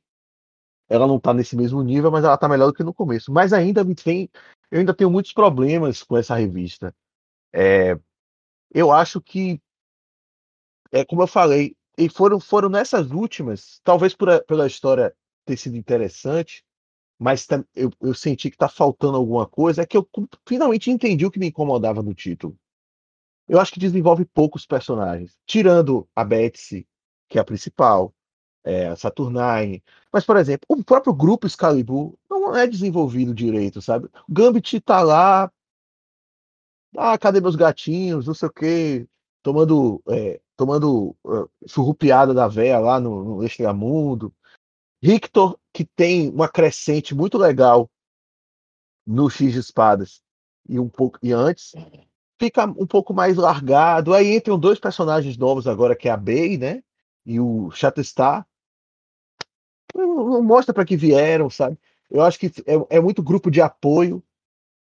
ela não está nesse mesmo nível, mas ela está melhor do que no começo. Mas ainda tem, eu ainda tenho muitos problemas com essa revista. É, eu acho que, é como eu falei, e foram, foram nessas últimas, talvez por pela história ter sido interessante, mas eu, eu senti que está faltando alguma coisa, é que eu finalmente entendi o que me incomodava no título. Eu acho que desenvolve poucos personagens, tirando a Betsy, que é a principal, é, Saturnine. Mas, por exemplo, o próprio grupo Excalibur não é desenvolvido direito, sabe? Gambit tá lá. Ah, cadê meus gatinhos? Não sei o quê. Tomando, é, tomando uh, surrupiada da véia lá no, no Extramundo. Victor, que tem uma crescente muito legal no X de Espadas e um pouco e antes, fica um pouco mais largado. Aí entram dois personagens novos agora, que é a Bey, né? E o Shatterstar, não mostra para que vieram, sabe? Eu acho que é, é, muito grupo de apoio,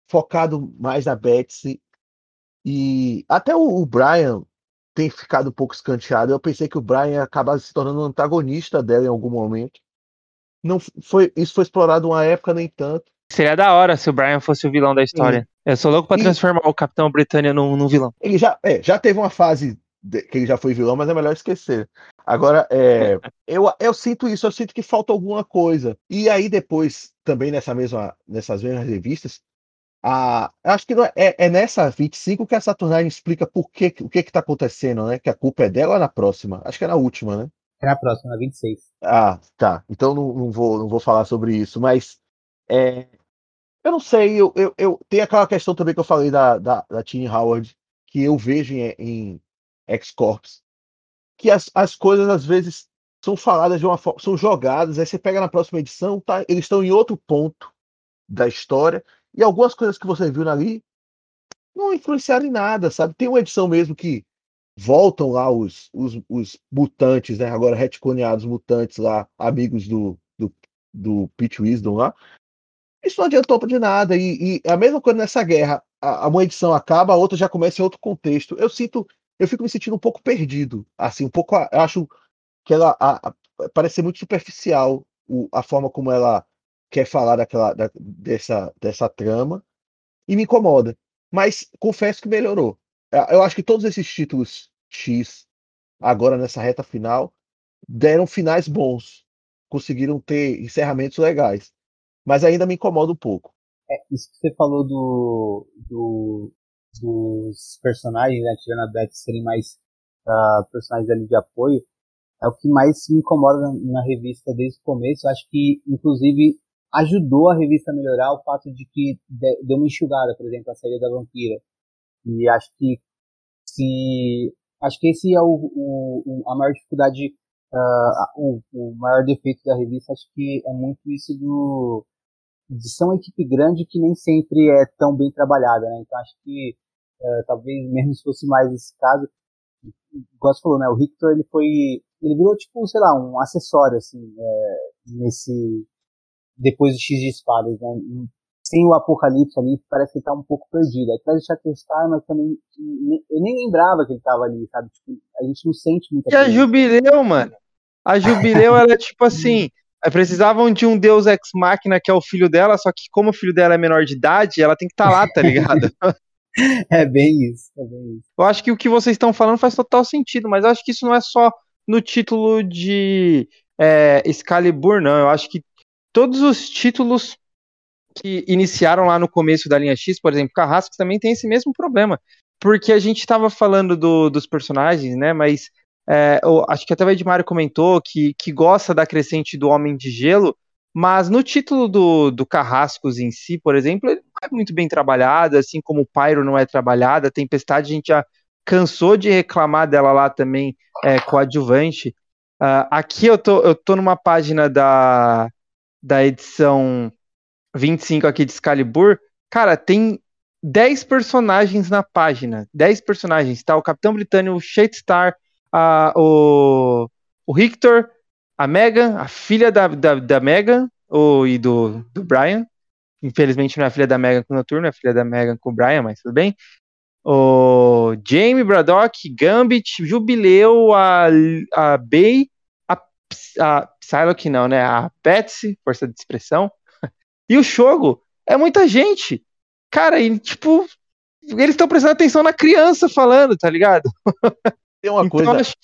focado mais na Betsy. E até o, o, Brian tem ficado um pouco escanteado. Eu pensei que o Brian ia acabar se tornando um antagonista dela em algum momento. Não foi, isso foi explorado uma época, nem tanto. Seria da hora se o Brian fosse o vilão da história. Eu sou louco pra E- transformar o Capitão Britânia num, num vilão. Ele já, é, já teve uma fase que ele já foi vilão, mas é melhor esquecer. Agora, é, eu, eu sinto isso, eu sinto que falta alguma coisa. E aí depois, também nessa mesma, nessas mesmas revistas, a, acho que não é, é, é nessa 25 que a Saturnine explica por que, o que que tá acontecendo, né? Que a culpa é dela ou é na próxima? Acho que é na última, né? É na próxima, na 26. Ah, tá. Então não, não vou, não vou falar sobre isso, mas é, eu não sei, eu, eu, eu tem aquela questão também que eu falei da, da, da Tini Howard, que eu vejo em, em X-Corps, que as, as coisas às vezes são faladas de uma forma, são jogadas, aí você pega na próxima edição, tá? Eles estão em outro ponto da história, e algumas coisas que você viu ali não influenciaram em nada, sabe? Tem uma edição mesmo que voltam lá os, os, os mutantes, né? Agora retconeados mutantes lá, amigos do, do, do Pete Wisdom lá. Isso não adiantou de nada. E, e a mesma coisa nessa guerra. A, uma edição acaba, a outra já começa em outro contexto. Eu sinto, eu fico me sentindo um pouco perdido. Assim, um pouco. Eu acho que ela a- a- parece ser muito superficial o- a forma como ela quer falar daquela, da- dessa, dessa trama. E me incomoda. Mas confesso que melhorou. Eu- acho que todos esses títulos X, agora nessa reta final, deram finais bons. Conseguiram ter encerramentos legais. Mas ainda me incomoda um pouco. É, isso que você falou do, do- dos personagens, né, tirando a Beth serem mais ah, personagens ali de apoio, é o que mais me incomoda na, na revista desde o começo. Eu acho que, inclusive, ajudou a revista a melhorar o fato de que de- deu uma enxugada, por exemplo, a série da Vampira. E acho que se acho que esse é o, o- o- a maior dificuldade, ah, o, o maior defeito da revista. Acho que é muito isso do de ser uma equipe grande que nem sempre é tão bem trabalhada, né? Então acho que eh, talvez mesmo se fosse mais esse caso, igual você falou, né? O Victor ele foi, ele virou tipo, sei lá, um acessório assim, eh, nesse depois do X de espadas, né? Sem o Apocalipse ali, parece que ele tá um pouco perdido. Aí traz o Shatterstar, mas também eu nem lembrava que ele tava ali, sabe? Tipo, a gente não sente muita E a. Jubileu, mano? A Jubileu, ela é tipo assim. eh, Precisavam de um Deus Ex Machina que é o filho dela, só que como o filho dela é menor de idade, ela tem que estar lá, tá ligado? É bem isso, é bem isso. Eu acho que o que vocês estão falando faz total sentido, mas eu acho que isso não é só no título de é, Excalibur, não. Eu acho que todos os títulos que iniciaram lá no começo da linha X, por exemplo, Carrascos também tem esse mesmo problema. Porque a gente estava falando do- dos personagens, né? Mas é, eu acho que até o Edmário comentou que, que gosta da crescente do Homem de Gelo, mas no título do, do Carrascos em si, por exemplo, ele é muito bem trabalhado, assim como o Pyro não é trabalhado, a Tempestade a gente já cansou de reclamar dela lá também, é, coadjuvante. Ah, aqui eu tô, eu tô numa página da, da edição 25 aqui de Excalibur, cara, tem 10 personagens na página. 10 personagens, tá? O Capitão Britânico, o Shadestar, a, o, o Victor, a Megan, a filha da, da, da Megan o, e do, do Brian. Infelizmente não é filha da Megan com o Noturno, é filha da Megan com o Brian, mas tudo bem. O Jamie Braddock, Gambit, Jubileu, a, a Bay, a, a Psylocke não, né? A Patsy, força de expressão. E o Shogo é muita gente. Cara, e tipo, eles estão prestando atenção na criança falando, tá ligado? Tem uma então coisa. acho,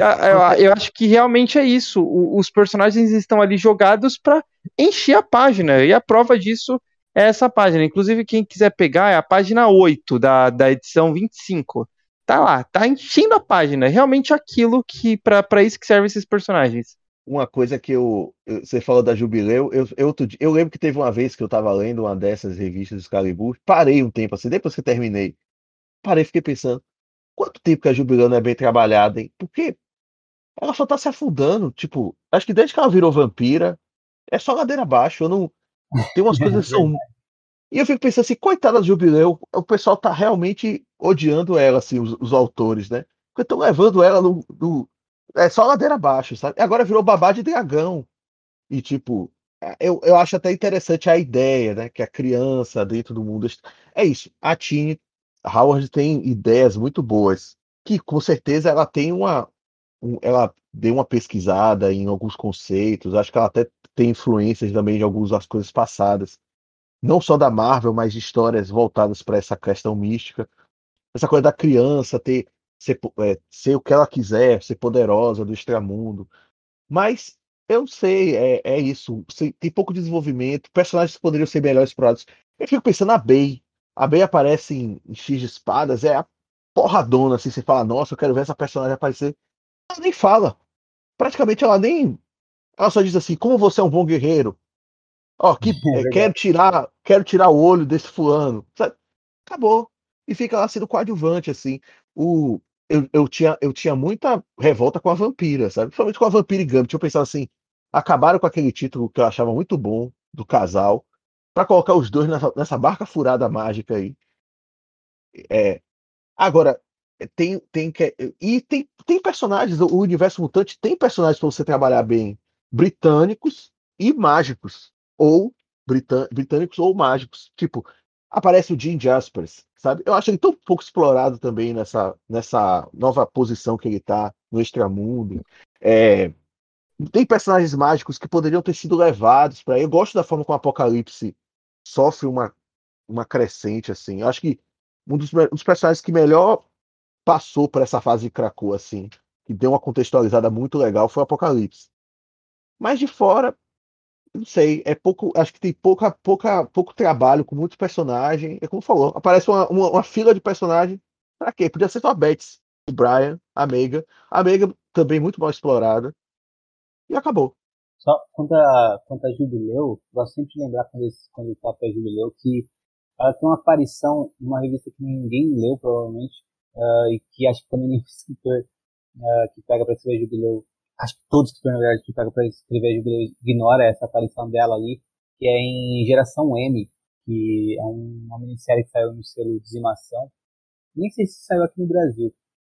eu, eu- acho que realmente é isso. O- os personagens estão ali jogados pra encher a página. E a prova disso é essa página. Inclusive, quem quiser pegar é a página 8 da, da edição 25. Tá lá, tá enchendo a página. Realmente aquilo que. pra pra isso que servem esses personagens. uma coisa que eu, você falou da Jubileu, eu, eu, eu lembro que teve uma vez que eu tava lendo uma dessas revistas do Excalibur, parei um tempo assim, depois que eu terminei, parei e fiquei pensando, quanto tempo que a Jubileu não é bem trabalhada, hein? Porque ela só tá se afundando, tipo, acho que desde que ela virou vampira, é só ladeira abaixo, eu não, tem umas coisas que são... E eu fico pensando assim, coitada da Jubileu, o pessoal tá realmente odiando ela, assim, os, os autores, né? Porque estão levando ela no, no- é só ladeira abaixo, sabe? Agora virou babá de dragão. E, tipo, é, eu, eu acho até interessante a ideia, né? Que a criança dentro do mundo. É isso. A Tini Howard tem ideias muito boas. Que com certeza ela tem uma. Ela deu uma pesquisada em alguns conceitos. Acho que ela até tem influências também de algumas das coisas passadas. não só da Marvel, mas de histórias voltadas para essa questão mística. Essa coisa da criança ter ser, é, ser o que ela quiser, ser poderosa do extramundo. Mas eu não sei, é, é isso. Tem pouco desenvolvimento, personagens poderiam ser melhor explorados. Eu fico pensando na Bey. A Bey aparece em, em X de espadas, é a porradona, assim, você fala, nossa, eu quero ver essa personagem aparecer. Ela nem fala. Praticamente ela nem. Ela só diz assim, como você é um bom guerreiro. Ó, que, é, quero tirar, quero tirar o olho desse fulano. Sabe? Acabou. E fica lá sendo coadjuvante, assim. O, eu, eu, tinha, eu tinha muita revolta com a Vampira, sabe? Principalmente com a Vampira e Gambit. Eu pensava assim, acabaram com aquele título que eu achava muito bom do casal para colocar os dois nessa, nessa, barca furada mágica aí. É, agora, tem, tem que. E tem, tem personagens, o universo mutante tem personagens para você trabalhar bem britânicos e mágicos ou britânicos ou mágicos. Tipo, aparece o Jim Jaspers, sabe? Eu acho ele tão pouco explorado também nessa, nessa nova posição que ele tá no extramundo. É, tem personagens mágicos que poderiam ter sido levados para. Eu gosto da forma como o Apocalipse sofre uma, uma crescente, assim. Eu acho que um dos, um dos personagens que melhor passou por essa fase de Krakow, assim, que deu uma contextualizada muito legal, foi o Apocalipse. Mas de fora, não sei, é pouco, acho que tem pouca, pouca, pouco trabalho com muitos personagens. É como falou, aparece uma, uma, uma fila de personagens. Pra quê? Podia ser só a o Brian, a Mega. A Mega também muito mal explorada. E acabou. Só quanto a, quanto a Jubileu, gosto sempre de lembrar quando, esse, quando o papo é Jubileu que ela tem uma aparição numa revista que ninguém leu, provavelmente, uh, e que acho que também nenhum escritor uh, que pega para escrever Jubileu acho que todos que na verdade, que pegam para escrever Jubileu ignora essa aparição dela ali, que é em Geração M, que é uma minissérie que saiu no selo Dizimação. Nem sei se saiu aqui no Brasil,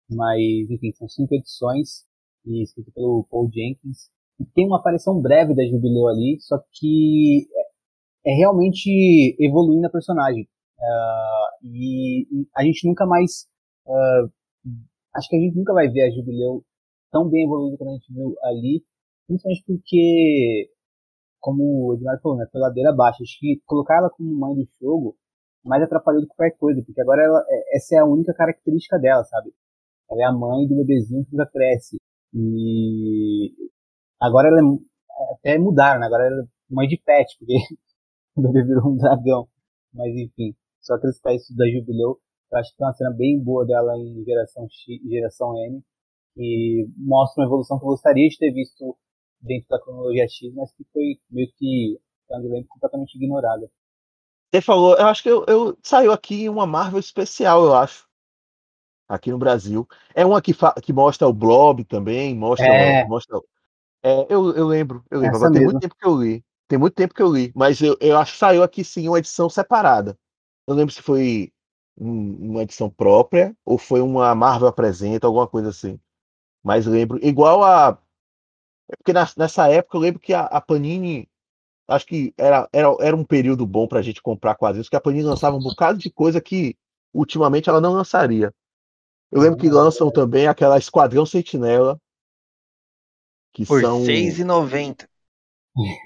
mas enfim, são cinco edições, e escrito pelo Paul Jenkins. E tem uma aparição breve da Jubileu ali, só que é, é realmente evoluindo a personagem. Uh, e a gente nunca mais. Uh, acho que a gente nunca vai ver a Jubileu tão bem evoluído como a gente viu ali, principalmente porque, como o Edmar falou, né, pela ladeira abaixo. Acho que colocar ela como mãe do jogo mais atrapalhou do que qualquer coisa, porque agora ela, é, essa é a única característica dela, sabe? Ela é a mãe do bebezinho que já cresce. E agora ela é, até mudaram, né? Agora ela é mãe de pet, porque o bebê virou um dragão. Mas enfim, só acrescentar isso da Jubileu. Eu acho que tem uma cena bem boa dela em geração X, geração M que mostra uma evolução que eu gostaria de ter visto dentro da cronologia X, mas que foi meio que completamente ignorada. Você falou, eu acho que eu, eu, saiu aqui uma Marvel especial, eu acho. Aqui no Brasil. É uma que, que mostra o Blob também, mostra. É. mostra é, eu, eu lembro, eu lembro. Tem muito tempo que eu li. Tem muito tempo que eu li, mas eu, eu acho que saiu aqui sim uma edição separada. Eu lembro se foi uma edição própria ou foi uma Marvel apresenta, alguma coisa assim. Mas lembro, igual a. É porque nessa época eu lembro que a, a Panini. Acho que era, era, era um período bom pra gente comprar quadrinhos, porque a Panini lançava um bocado de coisa que ultimamente ela não lançaria. Eu lembro que lançam também aquela Esquadrão Sentinela. Que Por são. R$6,90.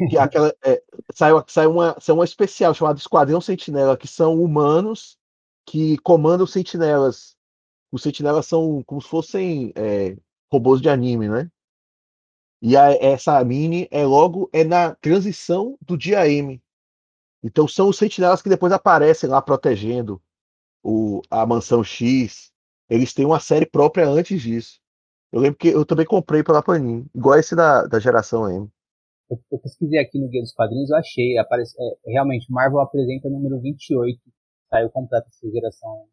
Que é aquela, é, saiu, saiu, uma, saiu uma especial chamada Esquadrão Sentinela, que são humanos que comandam sentinelas. Os sentinelas são como se fossem é, robôs de anime, né? E a, essa mini é logo é na transição do dia M. Então são os sentinelas que depois aparecem lá protegendo o, a mansão X. Eles têm uma série própria antes disso. Eu lembro que eu também comprei pela Panini, igual esse da, da geração M. Eu, eu pesquisei aqui no Guia dos Quadrinhos, eu achei. Aparece, é, realmente, Marvel apresenta o número 28. Saiu completo essa geração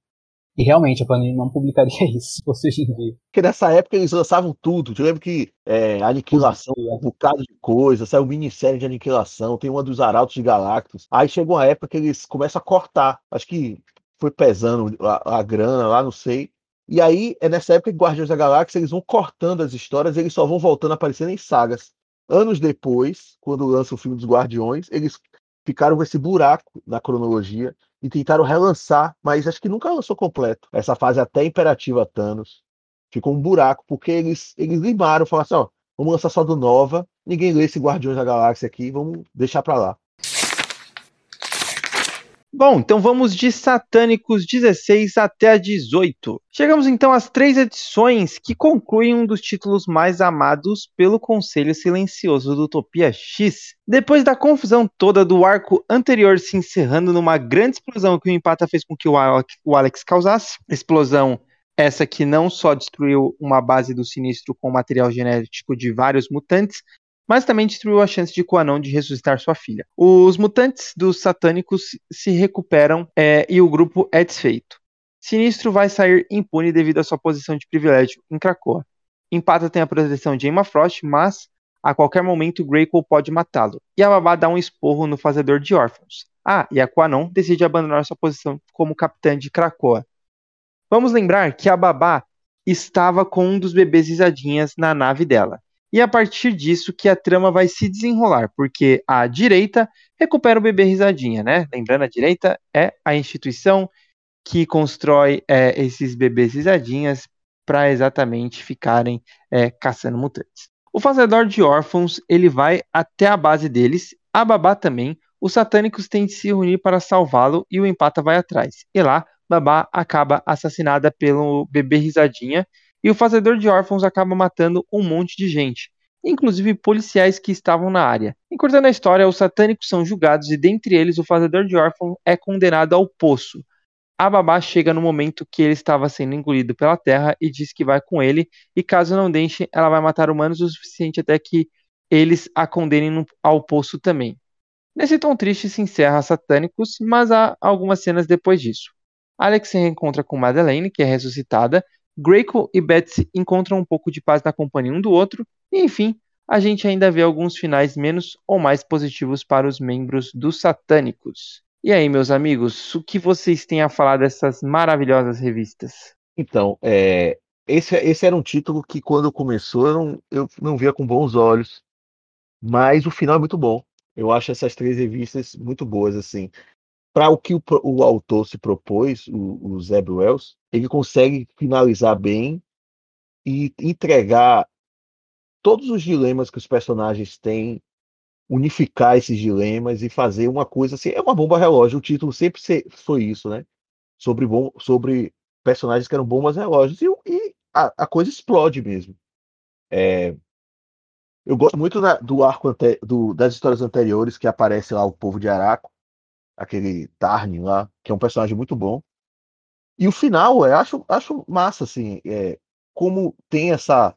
e realmente a Panini não publicaria isso se fosse hoje em dia. Porque nessa época eles lançavam tudo. Eu lembro que é, Aniquilação, um bocado de coisa, saiu minissérie de Aniquilação, tem uma dos Arautos de Galactus. Aí chegou uma época que eles começam a cortar. Acho que foi pesando a, a grana lá, não sei. E aí é nessa época que Guardiões da Galáxia eles vão cortando as histórias, eles só vão voltando a aparecer em sagas. Anos depois, quando lança o filme dos Guardiões, eles ficaram com esse buraco na cronologia e tentaram relançar, mas acho que nunca lançou completo. Essa fase até imperativa Thanos. Ficou um buraco, porque eles, eles limaram, falaram assim, ó, vamos lançar só do Nova, ninguém lê esse Guardiões da Galáxia aqui, vamos deixar pra lá. Bom, então vamos de Satânicos 16 até a 18. Chegamos então às três edições que concluem um dos títulos mais amados pelo Conselho Silencioso do Utopia X. Depois da confusão toda do arco anterior se encerrando numa grande explosão que o Empata fez com que o Alex, o Alex causasse, explosão essa que não só destruiu uma base do Sinistro com material genético de vários mutantes, mas também destruiu a chance de Quanon de ressuscitar sua filha. Os mutantes dos satânicos se recuperam é, e o grupo é desfeito. Sinistro vai sair impune devido à sua posição de privilégio em Krakoa. Empata tem a proteção de Emma Frost, mas a qualquer momento Greycoat pode matá-lo. E a Babá dá um esporro no fazedor de órfãos. Ah, e a Quanon decide abandonar sua posição como capitã de Krakoa. Vamos lembrar que a Babá estava com um dos bebês risadinhas na nave dela. E a partir disso que a trama vai se desenrolar, porque a direita recupera o bebê risadinha, né? Lembrando, a direita é a instituição que constrói é, esses bebês risadinhas para exatamente ficarem é, caçando mutantes. O fazedor de órfãos ele vai até a base deles, a babá também. Os satânicos têm de se reunir para salvá-lo e o empata vai atrás. E lá, babá acaba assassinada pelo bebê risadinha e o fazedor de órfãos acaba matando um monte de gente, inclusive policiais que estavam na área. Encurtando a história, os satânicos são julgados e dentre eles o fazedor de órfãos é condenado ao poço. A babá chega no momento que ele estava sendo engolido pela terra e diz que vai com ele, e caso não deixe, ela vai matar humanos o suficiente até que eles a condenem ao poço também. Nesse tom triste se encerra Satânicos, mas há algumas cenas depois disso. Alex se reencontra com Madeleine, que é ressuscitada, Graco e Betsy encontram um pouco de paz na companhia um do outro, e enfim, a gente ainda vê alguns finais menos ou mais positivos para os membros dos Satânicos. E aí, meus amigos, o que vocês têm a falar dessas maravilhosas revistas? Então, é, esse, esse era um título que quando começou eu não, eu não via com bons olhos, mas o final é muito bom. Eu acho essas três revistas muito boas, assim para o que o, o, autor se propôs, o, o Zeb Wells, ele consegue finalizar bem e entregar todos os dilemas que os personagens têm, unificar esses dilemas e fazer uma coisa assim. É uma bomba relógio. O título sempre foi isso, né? Sobre, bom, sobre personagens que eram bombas relógios. E, e a, a, coisa explode mesmo. É, eu gosto muito da, do arco ante, do, das histórias anteriores que aparece lá o povo de Araco aquele Tarn lá, que é um personagem muito bom. E o final, eu acho, acho massa, assim, é, como tem essa.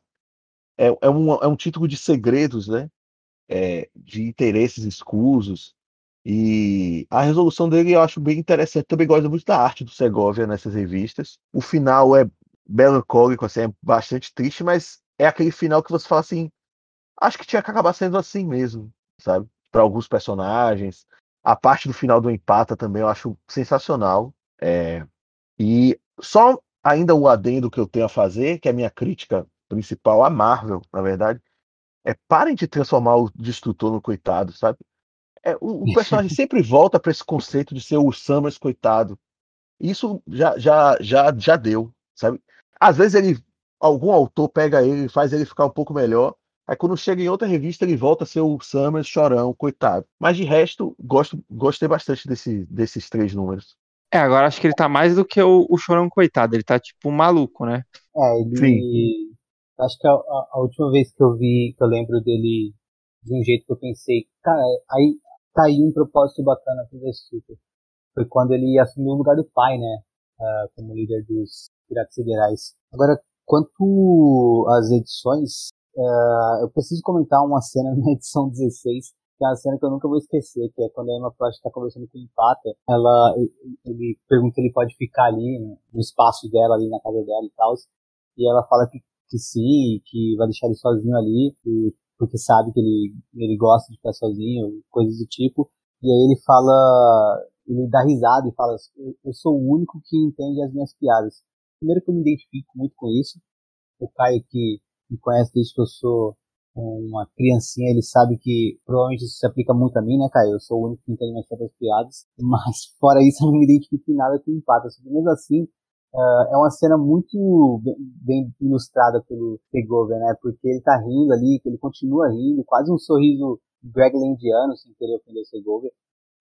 É, é, um, é um título de segredos, né? É, de interesses escusos. E a resolução dele eu acho bem interessante. Também gosto muito da arte do Segovia nessas revistas. O final é melancólico, assim, é bastante triste, mas é aquele final que você fala assim. Acho que tinha que acabar sendo assim mesmo, sabe? Para alguns personagens. A parte do final do empata também eu acho sensacional. É, e só ainda o adendo que eu tenho a fazer, que é a minha crítica principal à Marvel, na verdade, é parem de transformar o destrutor no coitado, sabe? É, o, o personagem sempre volta para esse conceito de ser o Summers coitado. Isso já, já, já, já deu, sabe? Às vezes ele, algum autor pega ele e faz ele ficar um pouco melhor, Aí quando chega em outra revista, ele volta a ser o Summers chorão, coitado. Mas de resto, gosto, gostei bastante desse, desses três números. É, agora acho que ele tá mais do que o, o chorão, coitado. Ele tá tipo maluco, né? É, ele. Sim. Acho que a, a, a, última vez que eu vi, que eu lembro dele de um jeito que eu pensei, cara, aí tá aí um propósito bacana pro The Super. Foi quando ele assumiu o lugar do pai, né? Uh, como líder dos Piratas Siderais. Agora, quanto às edições, Uh, eu preciso comentar uma cena na edição 16, que é uma cena que eu nunca vou esquecer, que é quando a Emma Frost está conversando com o Empata, ela, ele pergunta se ele pode ficar ali, no espaço dela, ali na casa dela e tal, e ela fala que, que sim, que vai deixar ele sozinho ali, e, porque sabe que ele, ele gosta de ficar sozinho, coisas do tipo, e aí ele fala, ele dá risada e fala, eu sou o único que entende as minhas piadas. Primeiro que eu me identifico muito com isso, o Caio que me conhece desde que eu sou uma criancinha, ele sabe que provavelmente isso se aplica muito a mim, né, Caio? Eu sou o único que entende minhas próprias piadas, mas fora isso eu não me identifico em nada com o empate. Mesmo assim, uh, é uma cena muito bem, bem ilustrada pelo Segovia, né? Porque ele tá rindo ali, ele continua rindo, quase um sorriso Greg Landiano, sem querer ofender o Segovia.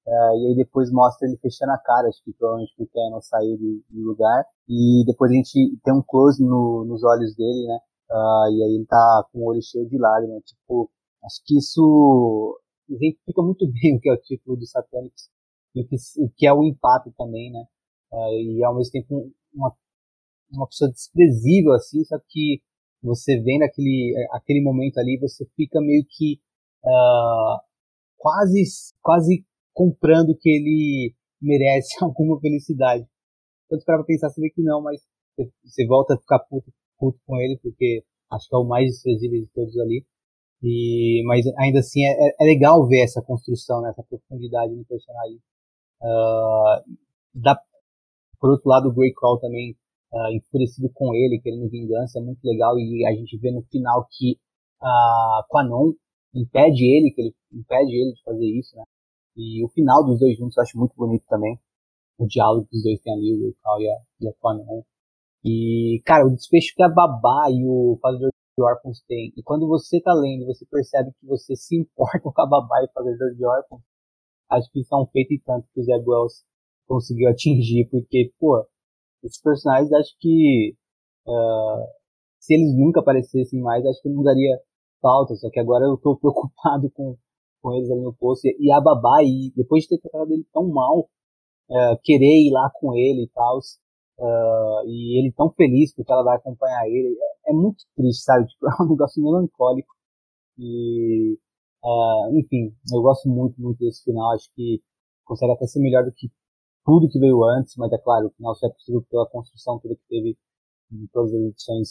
Uh, e aí depois mostra ele fechando a cara, acho que provavelmente porque não saiu do, do, lugar. E depois a gente tem um close no, nos olhos dele, né? Uh, e aí ele tá com o olho cheio de lágrimas. Tipo, acho que isso exemplifica muito bem o que é o título do Satanics e o que, o que é o impacto também, né? Uh, e ao mesmo tempo uma, uma pessoa desprezível, assim, só que você vendo aquele, aquele momento ali, você fica meio que uh, quase, quase comprando que ele merece alguma felicidade. Quando para pensar, você vê que não, mas você volta a ficar puto, puto com ele, porque acho que é o mais desprezível de todos ali. E, mas ainda assim é, é, legal ver essa construção, né, essa profundidade no personagem. Uh, da, por outro lado, o Grey Crawl também uh, enfurecido com ele, querendo vingança, é muito legal. E a gente vê no final que uh, Quanon impede ele, que ele impede ele de fazer isso, né? E o final dos dois juntos eu acho muito bonito também. O diálogo que os dois têm ali, o Urcal e a, e a Quanon. E, cara, o desfecho que a Babá e o Fazedor de Órfãos têm. E quando você tá lendo, você percebe que você se importa com a Babá e o Fazedor de Órfãos. Acho que isso é um feito e tanto que o Zé Wells conseguiu atingir, porque, pô, esses personagens acho que uh, se eles nunca aparecessem mais, acho que não daria falta, só que agora eu tô preocupado com com eles ali no posto. E a babá, e depois de ter tratado ele tão mal, uh, querer ir lá com ele e tal, uh, e ele tão feliz porque ela vai acompanhar ele, é, é muito triste, sabe? Tipo, é um negócio melancólico. E, uh, enfim, eu gosto muito, muito desse final. Acho que consegue até ser melhor do que tudo que veio antes, mas é claro, o final só é possível pela construção toda que teve em todas as edições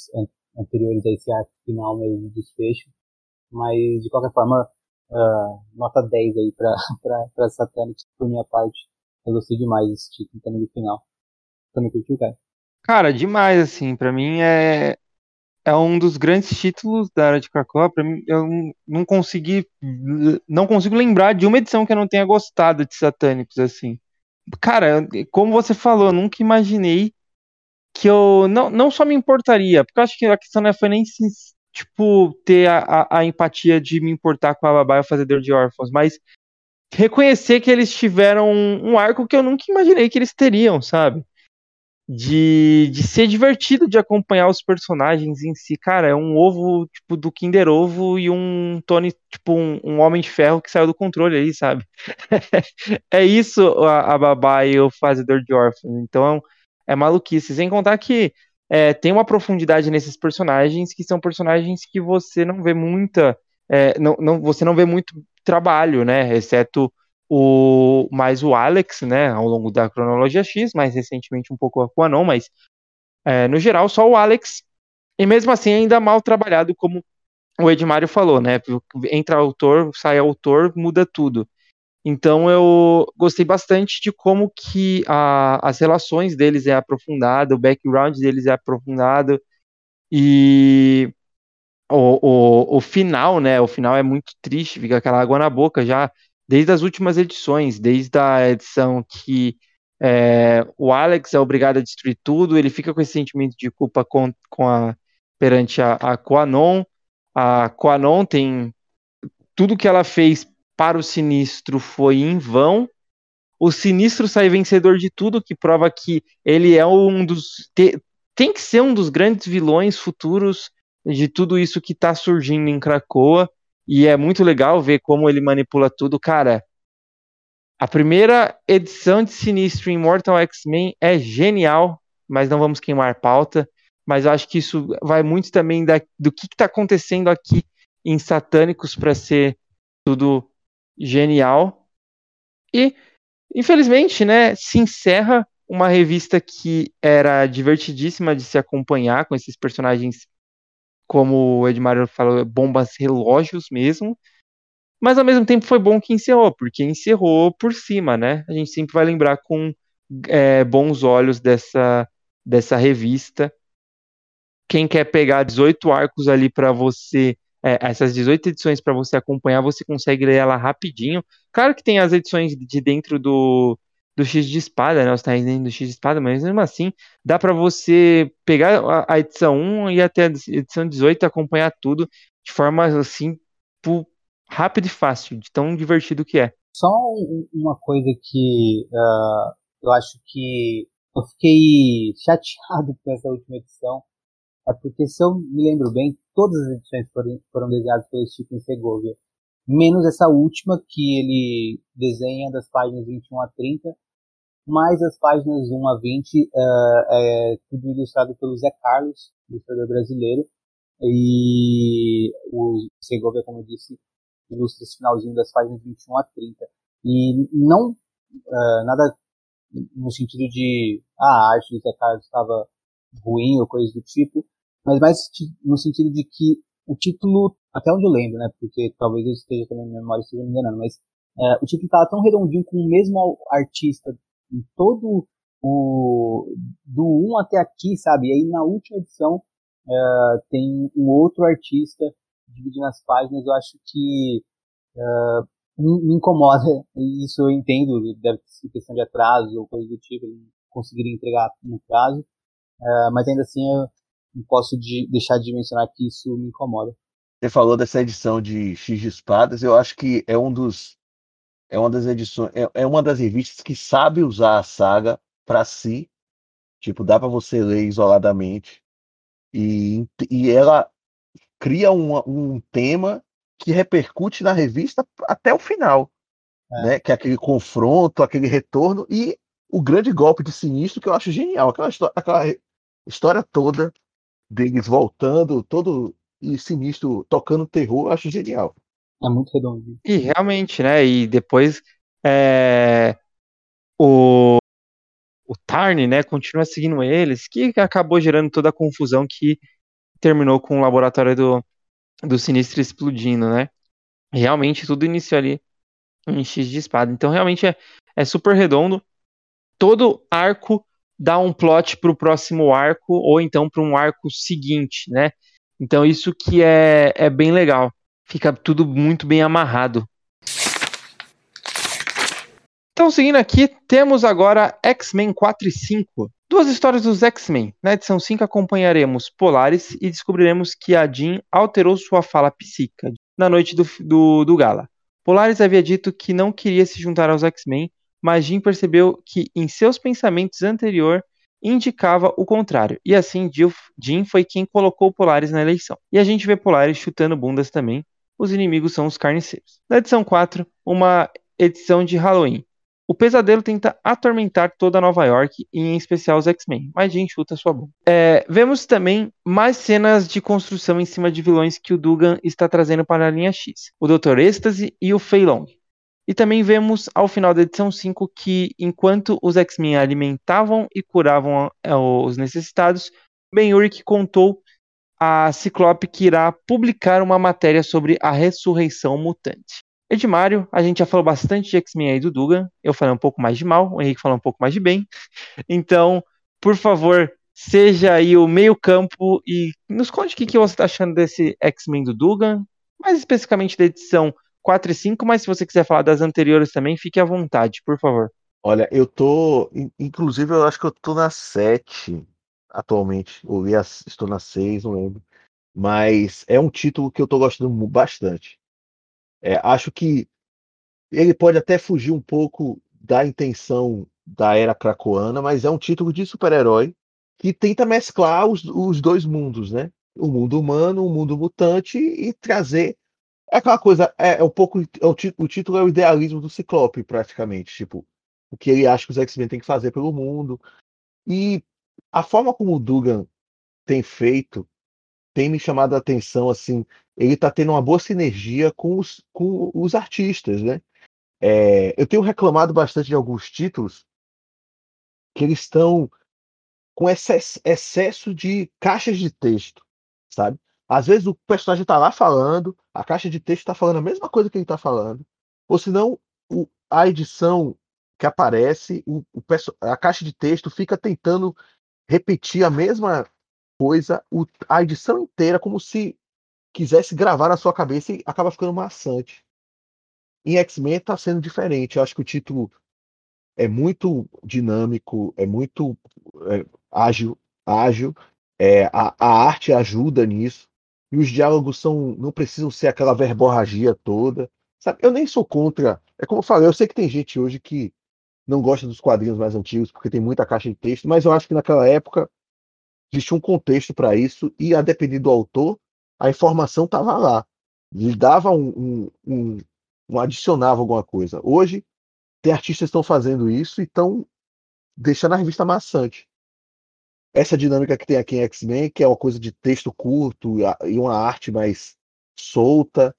anteriores a esse arco final mesmo de desfecho. Mas, de qualquer forma, uh, nota 10 aí pra, pra, pra Satanic, por minha parte. Eu gostei demais desse título também do final. Também curtiu, cara? Cara, demais, assim, pra mim é, é um dos grandes títulos da era de Krakoa. Pra mim, eu não consegui, não consigo lembrar de uma edição que eu não tenha gostado de Satânicos, assim. Cara, como você falou, eu nunca imaginei que eu não, não só me importaria, porque eu acho que a questão não foi nem se tipo, ter a, a, a, empatia de me importar com a babá e o fazedor de órfãos, mas reconhecer que eles tiveram um, um arco que eu nunca imaginei que eles teriam, sabe? De, de ser divertido de acompanhar os personagens em si. Cara, é um ovo, tipo, do Kinder Ovo e um Tony, tipo, um, um Homem de Ferro que saiu do controle aí, sabe? é isso a, a babá e o fazedor de órfãos. Então, é maluquice. Sem contar que é, tem uma profundidade nesses personagens que são personagens que você não vê muita. É, não, não, você não vê muito trabalho, né? Exceto o mais o Alex, né? Ao longo da cronologia X, mais recentemente um pouco a Quanon, mas é, no geral só o Alex. E mesmo assim ainda mal trabalhado, como o Edmário falou, né? Entra autor, sai autor, muda tudo. Então eu gostei bastante de como que a, as relações deles é aprofundada, o background deles é aprofundado e o, o, o final, né? O final é muito triste, fica aquela água na boca já desde as últimas edições, desde a edição que é, o Alex é obrigado a destruir tudo, ele fica com esse sentimento de culpa com, com a, perante a, a Quanon. A Quanon tem tudo que ela fez para o Sinistro foi em vão. O Sinistro sai vencedor de tudo, que prova que ele é um dos. Te, tem que ser um dos grandes vilões futuros de tudo isso que está surgindo em Krakoa. E é muito legal ver como ele manipula tudo. Cara, a primeira edição de Sinistro em Mortal X-Men é genial, mas não vamos queimar pauta. Mas eu acho que isso vai muito também da, do que está acontecendo aqui em Satânicos para ser tudo genial. E, infelizmente, né, se encerra uma revista que era divertidíssima de se acompanhar com esses personagens, como o Edmário falou, bombas relógios mesmo. Mas ao mesmo tempo foi bom que encerrou, porque encerrou por cima, né? A gente sempre vai lembrar com é, bons olhos dessa, dessa revista. Quem quer pegar 18 arcos ali para você é, essas 18 edições para você acompanhar, você consegue ler ela rapidinho. Claro que tem as edições de dentro do, do X de espada, né? Os dentro do X de espada, mas mesmo assim, dá para você pegar a, edição 1 e até a edição 18 e acompanhar tudo de forma assim, rápida e fácil, de tão divertido que é. Só uma coisa que uh, eu acho que eu fiquei chateado com essa última edição, é porque, se eu me lembro bem, todas as edições foram, foram desenhadas pelo Stephen Segovia, menos essa última, que ele desenha das páginas 21 a 30, mais as páginas 1 a 20, uh, é tudo ilustrado pelo Zé Carlos, ilustrador brasileiro, e o Segovia, como eu disse, ilustra esse finalzinho das páginas 21 a 30. E não, uh, nada no sentido de ah, a arte do Zé Carlos estava ruim ou coisa do tipo, mas mais no sentido de que o título, até onde eu lembro, né, porque talvez eu esteja também, minha memória esteja me enganando, mas é, o título estava tão redondinho com o mesmo artista em todo o do 1 até aqui, sabe? E aí na última edição é, tem um outro artista dividindo as páginas, eu acho que é, me incomoda, isso eu entendo, deve ser questão de atraso ou coisa do tipo, ele conseguiria entregar no prazo, uh, mas ainda assim eu não posso de, deixar de mencionar que isso me incomoda. Você falou dessa edição de X de Espadas, eu acho que é um dos é uma das edições, é, é uma das revistas que sabe usar a saga para si, tipo, dá para você ler isoladamente e, e ela cria um, um tema que repercute na revista até o final, é. né? Que é aquele confronto, aquele retorno e o grande golpe de sinistro que eu acho genial, aquela história, aquela história toda deles voltando, todo e sinistro tocando terror, eu acho genial. É muito redondo. E realmente, né? E depois é, o o Tarn, né, continua seguindo eles, que acabou gerando toda a confusão que terminou com o laboratório do, do Sinistro explodindo, né? Realmente tudo iniciou ali em X de espada. Então realmente é, é super redondo. Todo arco dá um plot para o próximo arco ou então para um arco seguinte, né? Então isso que é, é bem legal. Fica tudo muito bem amarrado. Então, seguindo aqui, temos agora X-Men 4 e 5. Duas histórias dos X-Men. Na edição 5 acompanharemos Polaris e descobriremos que a Jean alterou sua fala psíquica na noite do, do, do gala. Polaris havia dito que não queria se juntar aos X-Men, mas Jean percebeu que em seus pensamentos anterior indicava o contrário. E assim, Jean foi quem colocou Polaris na eleição. E a gente vê Polaris chutando bundas também. Os inimigos são os carniceiros. Na edição 4, uma edição de Halloween. O pesadelo tenta atormentar toda Nova York e em especial os X-Men, mas Jean chuta sua bomba. É, vemos também mais cenas de construção em cima de vilões que o Dugan está trazendo para a linha X, o Dr. Ecstasy e o Fei Long. E também vemos ao final da edição 5 que, enquanto os X-Men alimentavam e curavam é, os necessitados, Ben Urich contou a Ciclope que irá publicar uma matéria sobre a ressurreição mutante. Edmário, a gente já falou bastante de X-Men aí do Dugan. Eu falei um pouco mais de mal, o Henrique falou um pouco mais de bem. Então, por favor, seja aí o meio-campo e nos conte o que, que você está achando desse X-Men do Dugan, mais especificamente da edição 4 e 5, mas se você quiser falar das anteriores também, fique à vontade, por favor. Olha, eu tô. Inclusive, eu acho que eu tô na 7 atualmente. Ou estou na 6, não lembro. Mas é um título que eu tô gostando bastante. É, acho que ele pode até fugir um pouco da intenção da era cracoana, mas é um título de super-herói que tenta mesclar os, os dois mundos, né? O mundo humano, o mundo mutante e trazer é aquela coisa, é, é um pouco é o, o, título é o idealismo do Ciclope, praticamente, tipo, o que ele acha que os X-Men têm que fazer pelo mundo. E a forma como o Dugan tem feito tem me chamado a atenção, assim, ele está tendo uma boa sinergia com os, com os artistas, né? É, eu tenho reclamado bastante de alguns títulos que eles estão com excesso, excesso de caixas de texto, sabe? Às vezes o personagem está lá falando, a caixa de texto está falando a mesma coisa que ele está falando, ou senão o, a edição que aparece, o, o, a caixa de texto fica tentando repetir a mesma coisa a edição inteira, como se quisesse gravar na sua cabeça e acaba ficando maçante. Em X-Men está sendo diferente. Eu acho que o título é muito dinâmico, é muito é, ágil, ágil. É, a, a, arte ajuda nisso. E os diálogos são, não precisam ser aquela verborragia toda. Sabe, eu nem sou contra. É como eu falei, eu sei que tem gente hoje que não gosta dos quadrinhos mais antigos porque tem muita caixa de texto, mas eu acho que naquela época existia um contexto para isso e, a depender do autor, a informação estava lá. Lhe dava um, um, um, um, adicionava alguma coisa. Hoje, tem artistas que estão fazendo isso e estão deixando a revista maçante. Essa dinâmica que tem aqui em X-Men, que é uma coisa de texto curto e uma arte mais solta,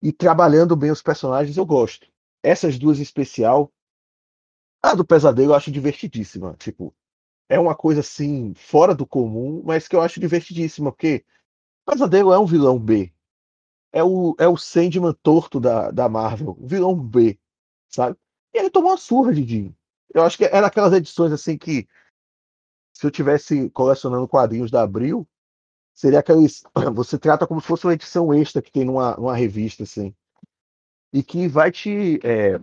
e trabalhando bem os personagens, eu gosto. Essas duas em especial, a do Pesadelo eu acho divertidíssima. Tipo, é uma coisa assim, fora do comum, mas que eu acho divertidíssima, porque o Pesadelo é um vilão B. É o, é o Sandman torto da, da Marvel, vilão B, sabe? E ele tomou uma surra de Jim. Eu acho que era aquelas edições assim que, se eu tivesse colecionando quadrinhos da Abril, seria aqueles. Você trata como se fosse uma edição extra que tem numa, numa revista, assim. E que vai te. É,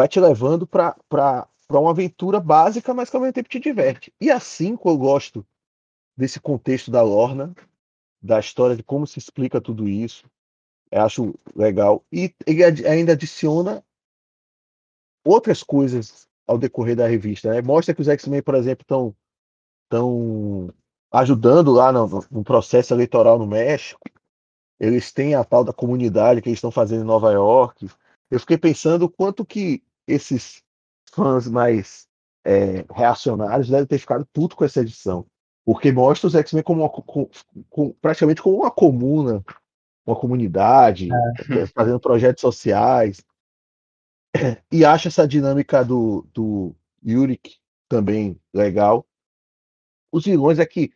vai te levando para uma aventura básica, mas que ao mesmo tempo te diverte. E assim que eu gosto desse contexto da Lorna, da história de como se explica tudo isso. Eu acho legal. E ele ainda adiciona outras coisas ao decorrer da revista. Né? Mostra que os X-Men, por exemplo, estão tão ajudando lá no, no, processo eleitoral no México. Eles têm a tal da comunidade que eles estão fazendo em Nova York. Eu fiquei pensando o quanto que esses fãs mais é, reacionários devem ter ficado puto com essa edição. Porque mostra os X-Men como, com, com, praticamente como uma comuna, uma comunidade, é. fazendo projetos sociais. E acha essa dinâmica do, do Yurik também legal. Os vilões é que.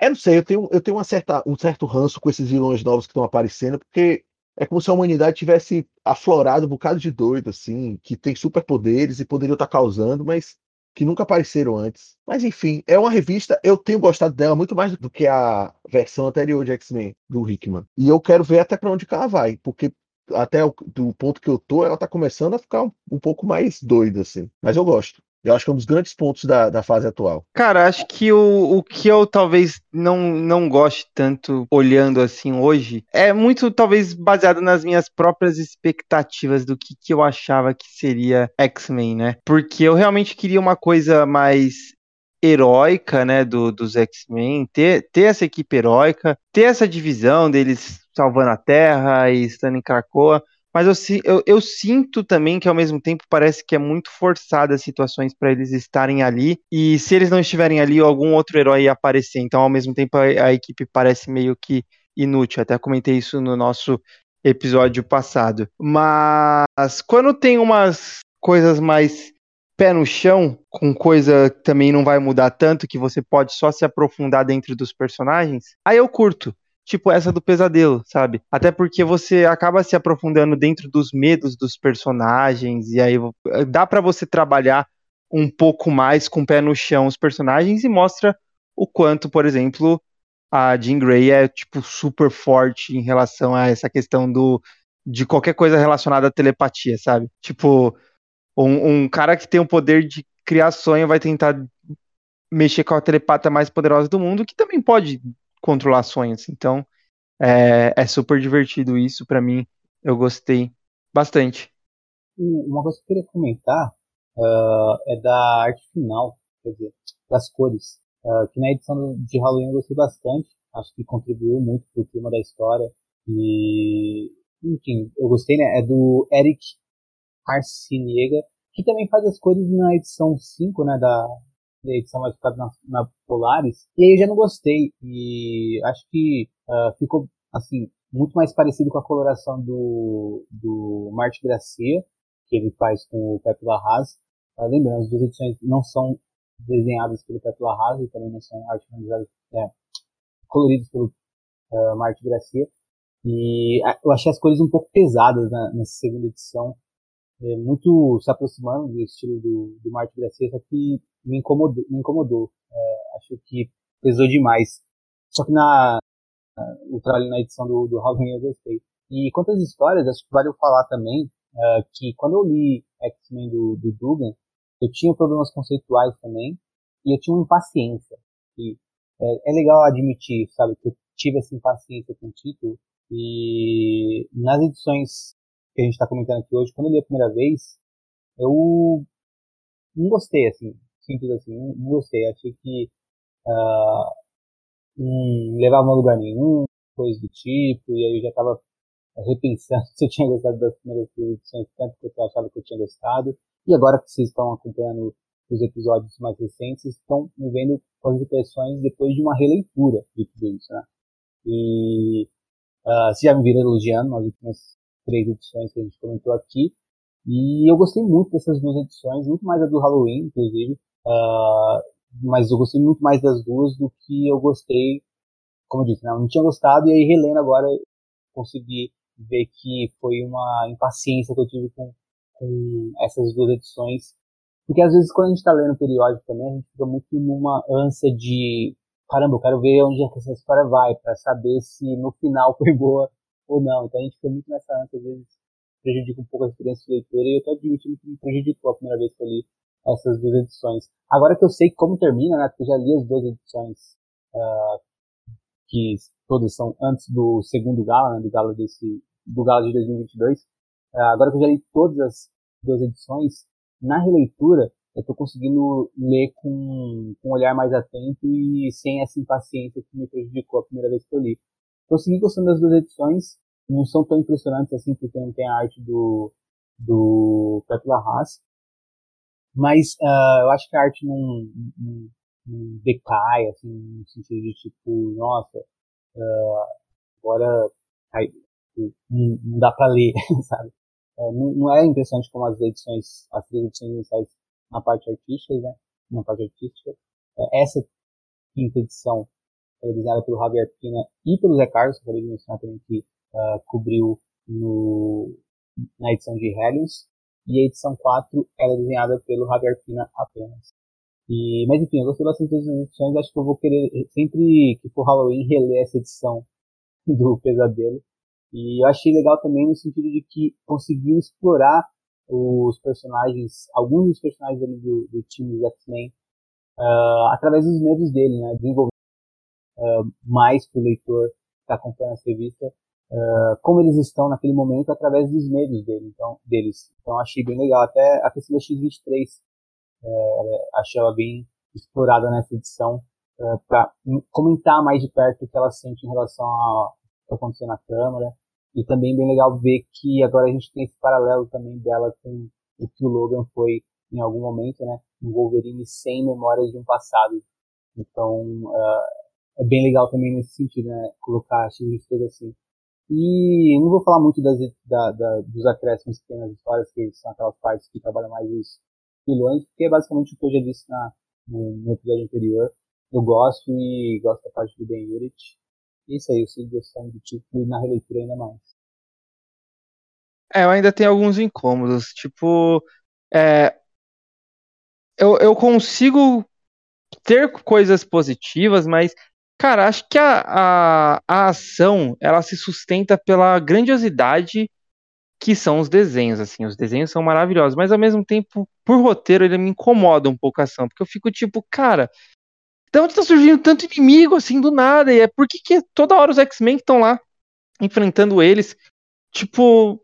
Eu não sei, eu tenho, eu tenho uma certa, um certo ranço com esses vilões novos que estão aparecendo, porque é como se a humanidade tivesse aflorado um bocado de doido, assim, que tem superpoderes e poderiam estar causando, mas que nunca apareceram antes. Mas enfim, é uma revista, eu tenho gostado dela muito mais do que a versão anterior de X-Men, do Hickman. E eu quero ver até para onde ela vai, porque até o, do ponto que eu tô, ela tá começando a ficar um, um pouco mais doida, assim. Mas eu gosto. Eu acho que é um dos grandes pontos da, da fase atual. Cara, acho que o, o que eu talvez não, não goste tanto olhando assim hoje é muito, talvez, baseado nas minhas próprias expectativas do que, que eu achava que seria X-Men, né? Porque eu realmente queria uma coisa mais heróica, né, do, dos X-Men, ter, ter essa equipe heróica, ter essa divisão deles salvando a Terra e estando em Krakoa, mas eu, eu, eu, sinto também que ao mesmo tempo parece que é muito forçada as situações para eles estarem ali. E se eles não estiverem ali, algum outro herói ia aparecer. Então, ao mesmo tempo, a, a equipe parece meio que inútil. Até comentei isso no nosso episódio passado. Mas quando tem umas coisas mais pé no chão, com coisa que também não vai mudar tanto, que você pode só se aprofundar dentro dos personagens, aí eu curto tipo essa do pesadelo, sabe? Até porque você acaba se aprofundando dentro dos medos dos personagens e aí dá para você trabalhar um pouco mais com o pé no chão os personagens e mostra o quanto, por exemplo, a Jean Grey é tipo super forte em relação a essa questão do de qualquer coisa relacionada à telepatia, sabe? Tipo, um, um cara que tem o poder de criar sonho vai tentar mexer com a telepata mais poderosa do mundo, que também pode controlar sonhos. Então, é, é super divertido isso para mim. Eu gostei bastante. Uma coisa que eu queria comentar uh, é da arte final, quer dizer, das cores. Uh, que na edição de Halloween eu gostei bastante. Acho que contribuiu muito pro clima da história. E, enfim, eu gostei, né? É do Eric Arciniega, que também faz as cores na edição 5, né? Da, edição mais focada na, na, Polaris, e aí eu já não gostei, e acho que uh, ficou, assim, muito mais parecido com a coloração do, do Marte Gracia, que ele faz com o Pepe Larraz. Uh, lembrando, as duas edições não são desenhadas pelo Pepe Larraz e também não são arte é, coloridas pelo uh, Marte Gracia. E eu achei as cores um pouco pesadas né, nessa segunda edição, é, muito se aproximando do estilo do, do Marte Gracia, só que me incomodou. Me incomodou. É, acho que pesou demais. Só que na, na o trabalho na edição do, do Halloween eu gostei. E quanto às histórias, acho que vale eu falar também é, que quando eu li X-Men do, do Dugan, eu tinha problemas conceituais também e eu tinha uma impaciência. E é, é legal admitir, sabe, que eu tive essa impaciência com o título E nas edições que a gente está comentando aqui hoje, quando eu li a primeira vez, eu não gostei, assim, simples assim, não, gostei. Achei que uh, não levava a lugar nenhum, coisa do tipo, e aí eu já estava repensando se eu tinha gostado das primeiras edições tanto que eu achava que eu tinha gostado. E agora que vocês estão acompanhando os episódios mais recentes, estão me vendo com as impressões depois de uma releitura de tudo isso, né? E uh, vocês já me viram elogiando nas últimas três edições que a gente comentou aqui. E eu gostei muito dessas duas edições, muito mais a do Halloween, inclusive. Uh, mas eu gostei muito mais das duas do que eu gostei, como eu disse, né? eu não tinha gostado, e aí relendo agora consegui ver que foi uma impaciência que eu tive com, com essas duas edições. Porque às vezes quando a gente está lendo periódico também, a gente fica muito numa ânsia de caramba, eu quero ver onde essa história vai, para saber se no final foi boa ou não. Então a gente fica muito nessa ânsia, às vezes prejudica um pouco a experiência de leitura, e eu tô admitindo que me prejudicou a primeira vez que eu li essas duas edições. Agora que eu sei como termina, né, porque eu já li as duas edições, uh, que todas são antes do segundo Gala, né, do Gala desse, do Gala de 2022, uh, ah, agora que eu já li todas as duas edições, na releitura, eu estou conseguindo ler com, com um olhar mais atento e sem essa impaciência que me prejudicou a primeira vez que eu li. Seguindo gostando das duas edições, não são tão impressionantes assim, porque não tem a arte do, do Pepe Larraz, mas uh, eu acho que a arte não, não, não, decai, assim, no sentido de tipo, nossa, uh, agora não, não, dá para ler, sabe? É, não, não, é impressionante como as edições, as três edições iniciais na parte artística, né? Na parte artística. É, essa quinta edição desenhada pelo Javier Pina e pelo Zé Carlos, que eu acabei de mencionar também, que uh, cobriu no, na edição de Helios. E a edição 4 ela é desenhada pelo Javier Pina apenas. E, mas enfim, eu gostei bastante das edições, acho que eu vou querer, sempre que for Halloween, reler essa edição do Pesadelo. E eu achei legal também no sentido de que conseguiu explorar os personagens, alguns dos personagens do, do time dos X-Men, uh, através dos medos dele, né? Uh, mais para o leitor que está acompanhando essa revista, uh, como eles estão naquele momento através dos medos dele, então, deles. Então achei bem legal. Até a questão da X-23, uh, achei ela bem explorada nessa edição, uh, para comentar mais de perto o que ela sente em relação ao que aconteceu na Câmara, e também bem legal ver que agora a gente tem esse paralelo também dela com o que o Logan foi em algum momento, né? Um Wolverine sem memórias de um passado. Então, uh, é bem legal também nesse sentido, né? Colocar X-23 assim. E não vou falar muito das, da, da, dos acréscimos que tem nas histórias, que são aquelas partes que trabalham mais os vilões, porque é basicamente o que eu já disse na, no, no episódio anterior. Eu gosto e gosto da parte do Ben Urich. Isso aí, eu sigo gostando do título e na releitura ainda mais. É, eu ainda tenho alguns incômodos. Tipo, é, eu, eu consigo ter coisas positivas, mas, cara, acho que a, a, a ação ela se sustenta pela grandiosidade que são os desenhos, assim, os desenhos são maravilhosos, mas ao mesmo tempo, por roteiro, ele me incomoda um pouco a ação, porque eu fico tipo, cara, de onde tá surgindo tanto inimigo assim do nada? E é por que, que toda hora os X-Men estão lá enfrentando eles? Tipo.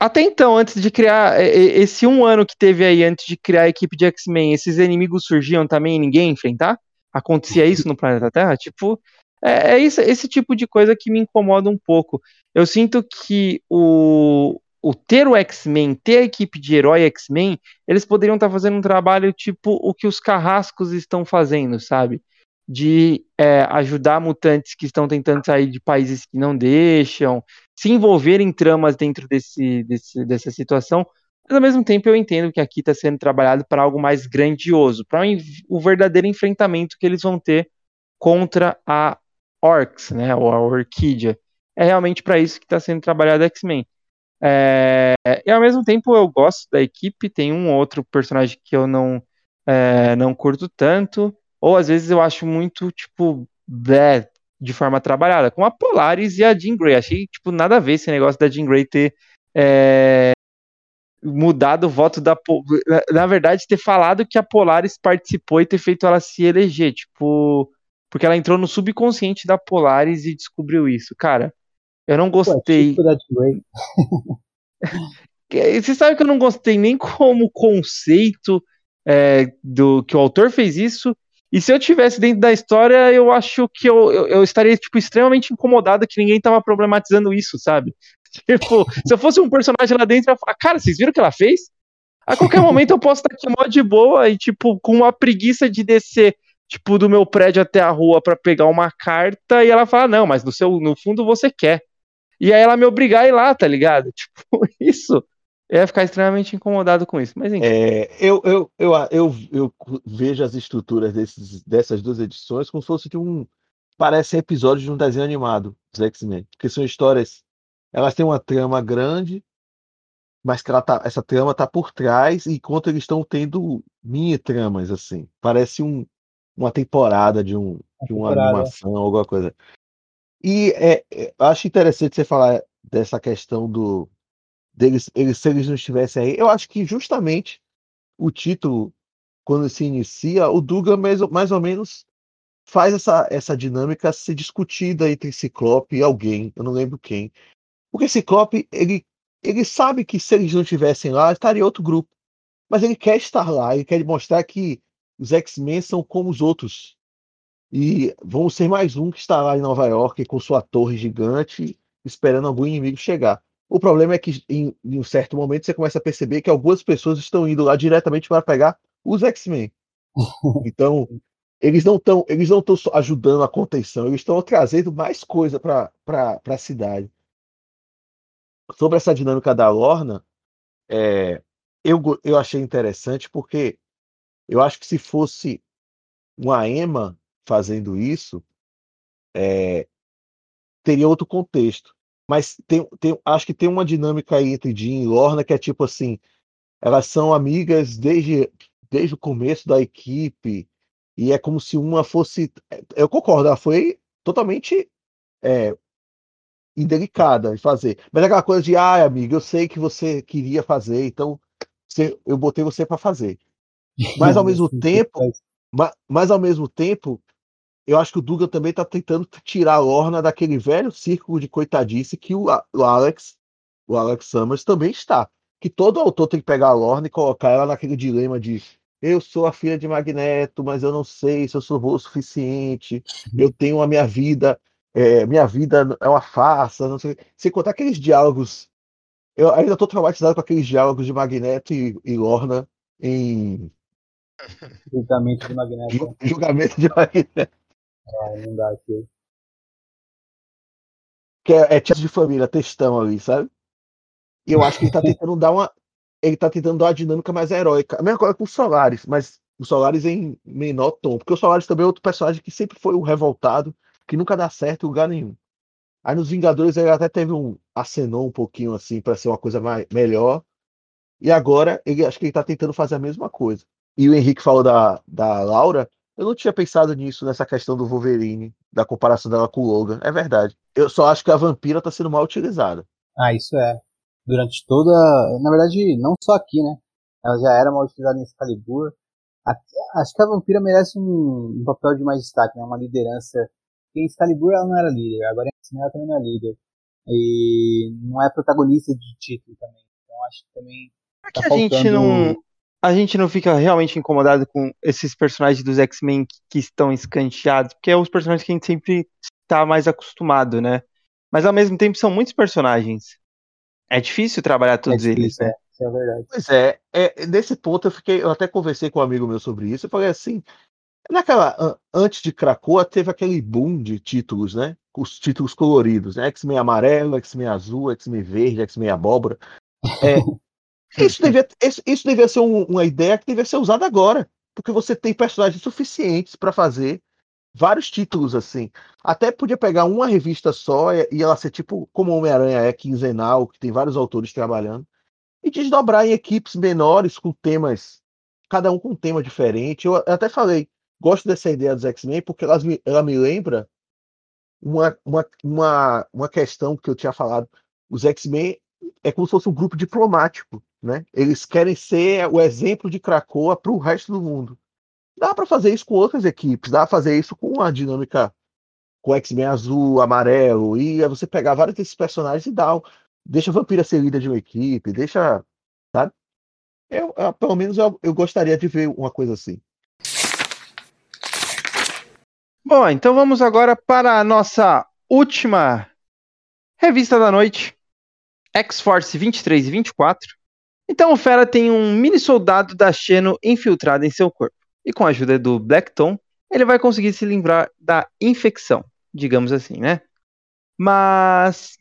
Até então, antes de criar. Esse um ano que teve aí, antes de criar a equipe de X-Men, esses inimigos surgiam também e ninguém enfrentar? Acontecia isso no planeta Terra? Tipo. É, é esse tipo de coisa que me incomoda um pouco. Eu sinto que o, o ter o X-Men, ter a equipe de herói X-Men, eles poderiam estar tá fazendo um trabalho tipo o que os carrascos estão fazendo, sabe? De é, ajudar mutantes que estão tentando sair de países que não deixam, se envolver em tramas dentro desse, desse dessa situação. Mas ao mesmo tempo eu entendo que aqui está sendo trabalhado para algo mais grandioso, para o verdadeiro enfrentamento que eles vão ter contra a Orcs, né? Ou a Orquídea. É realmente para isso que está sendo trabalhado X-Men. É, e ao mesmo tempo eu gosto da equipe, tem um outro personagem que eu não, é, não curto tanto, ou às vezes eu acho muito, tipo, blé, de forma trabalhada, como a Polaris e a Jean Grey. Achei, tipo, nada a ver esse negócio da Jean Grey ter é, mudado o voto da. Na verdade, ter falado que a Polaris participou e ter feito ela se eleger, tipo. Porque ela entrou no subconsciente da Polaris e descobriu isso. Cara, Eu não gostei. É Você sabe que eu não gostei nem como conceito é, do que o autor fez isso. E se eu tivesse dentro da história, eu acho que eu, eu, eu estaria tipo extremamente incomodado que ninguém tava problematizando isso, sabe? Tipo, se eu fosse um personagem lá dentro, eu ia falar, cara, vocês viram o que ela fez? A qualquer momento eu posso estar aqui mó de boa e, tipo, com uma preguiça de descer, tipo, do meu prédio até a rua para pegar uma carta e ela fala, não, mas no, seu, no fundo você quer. E aí ela me obrigar a ir lá, tá ligado? Tipo, isso. Eu ia ficar extremamente incomodado com isso. Mas enfim. É, eu, eu, eu, eu, eu vejo as estruturas desses, dessas duas edições como se fosse de um. Parece episódio de um desenho animado dos X-Men. Porque são histórias elas têm uma trama grande, mas que ela tá, essa trama tá por trás, enquanto eles estão tendo mini tramas, assim. Parece um, uma temporada de, um, de uma temporada. animação, alguma coisa. E é, é, acho interessante você falar dessa questão do deles, eles, se eles não estivessem aí. Eu acho que justamente o título, quando se inicia, o Duga mais, mais ou menos faz essa, essa dinâmica ser discutida entre Ciclope e alguém, eu não lembro quem. Porque Ciclope, ele, ele sabe que se eles não estivessem lá, estaria outro grupo. Mas ele quer estar lá, ele quer mostrar que os X-Men são como os outros. E vão ser mais um que está lá em Nova York com sua torre gigante, esperando algum inimigo chegar. O problema é que em, em um certo momento você começa a perceber que algumas pessoas estão indo lá diretamente para pegar os X-Men. Então, eles não estão eles não estão ajudando a contenção, eles estão trazendo mais coisa para a cidade sobre essa dinâmica da Lorna, é, eu, eu achei interessante porque eu acho que se fosse uma Emma fazendo isso, é, teria outro contexto. Mas tem, tem, acho que tem uma dinâmica aí entre Jean e Lorna que é tipo assim: elas são amigas desde, desde o começo da equipe, e é como se uma fosse. Eu concordo, ela foi totalmente é, indelicada de fazer. Mas é aquela coisa de, ah, amigo, eu sei que você queria fazer, então você, eu botei você para fazer. Mas ao mesmo tempo, mas, mas, ao mesmo tempo, eu acho que o Dugan também está tentando tirar a Lorna daquele velho círculo de coitadice que o, o Alex, o Alex Summers também está. Que todo autor tem que pegar a Lorna e colocar ela naquele dilema de eu sou a filha de Magneto, mas eu não sei se eu sou boa o suficiente, eu tenho a minha vida, é, minha vida é uma farsa, não sei. Sem contar aqueles diálogos. Eu ainda estou traumatizado com aqueles diálogos de Magneto e, e Lorna em. Julgamento de Magneto. Julgamento de Magneto. Ah, não dá aqui. Que é, é tipo de família, textão ali, sabe? E eu acho que ele está tentando dar uma. Ele tá tentando dar uma dinâmica mais heróica. A mesma coisa com o Solaris, mas o Solaris em menor tom. Porque o Solaris também é outro personagem que sempre foi o revoltado que nunca dá certo em lugar nenhum. Aí nos Vingadores ele até teve um acenou um pouquinho assim para ser uma coisa mais, melhor. E agora ele acho que ele tá tentando fazer a mesma coisa. E o Henrique falou da, da Laura. Eu não tinha pensado nisso, nessa questão do Wolverine, da comparação dela com o Logan. É verdade. Eu só acho que a vampira tá sendo mal utilizada. Ah, isso é. Durante toda. Na verdade, não só aqui, né? Ela já era mal utilizada em Excalibur. Acho que a vampira merece um, um papel de mais destaque, né? Uma liderança porque em Excalibur ela não era líder, agora em X-Men ela também não é líder. E não é protagonista de título também. Então acho que também. Por que tá a gente não. A gente não fica realmente incomodado com esses personagens dos X-Men que, que, estão escanteados, porque é os personagens que a gente sempre está mais acostumado, né? Mas ao mesmo tempo são muitos personagens. É difícil trabalhar todos é difícil, eles, né? É, é verdade. Pois é, é, nesse ponto eu fiquei, eu até conversei com um amigo meu sobre isso, eu falei assim, Naquela, antes de Krakoa, teve aquele boom de títulos, né? Os títulos coloridos, né? X-Men amarelo, X-Men azul, X-Men verde, X-Men abóbora. É, isso, devia, isso devia ser um, uma ideia que devia ser usada agora, porque você tem personagens suficientes para fazer vários títulos assim. Até podia pegar uma revista só e ela ser tipo como Homem-Aranha é quinzenal, que tem vários autores trabalhando, e desdobrar em equipes menores com temas, cada um com um tema diferente. Eu até falei, gosto dessa ideia dos X-Men porque ela me, ela me lembra uma, uma, uma, uma questão que eu tinha falado. Os X-Men é como se fosse um grupo diplomático, né? Eles querem ser o exemplo de Krakoa para o resto do mundo. Dá para fazer isso com outras equipes, dá para fazer isso com uma dinâmica com X-Men azul, amarelo, e você pegar vários desses personagens e dar. Deixa a Vampira ser líder de uma equipe, deixa. Sabe? Eu, eu pelo menos eu, eu gostaria de ver uma coisa assim. Bom, então vamos agora para a nossa última revista da noite, X-Force 23 e 24. Então o Fera tem um mini soldado da Xeno infiltrado em seu corpo. E com a ajuda do Blackton, ele vai conseguir se livrar da infecção, digamos assim, né? Mas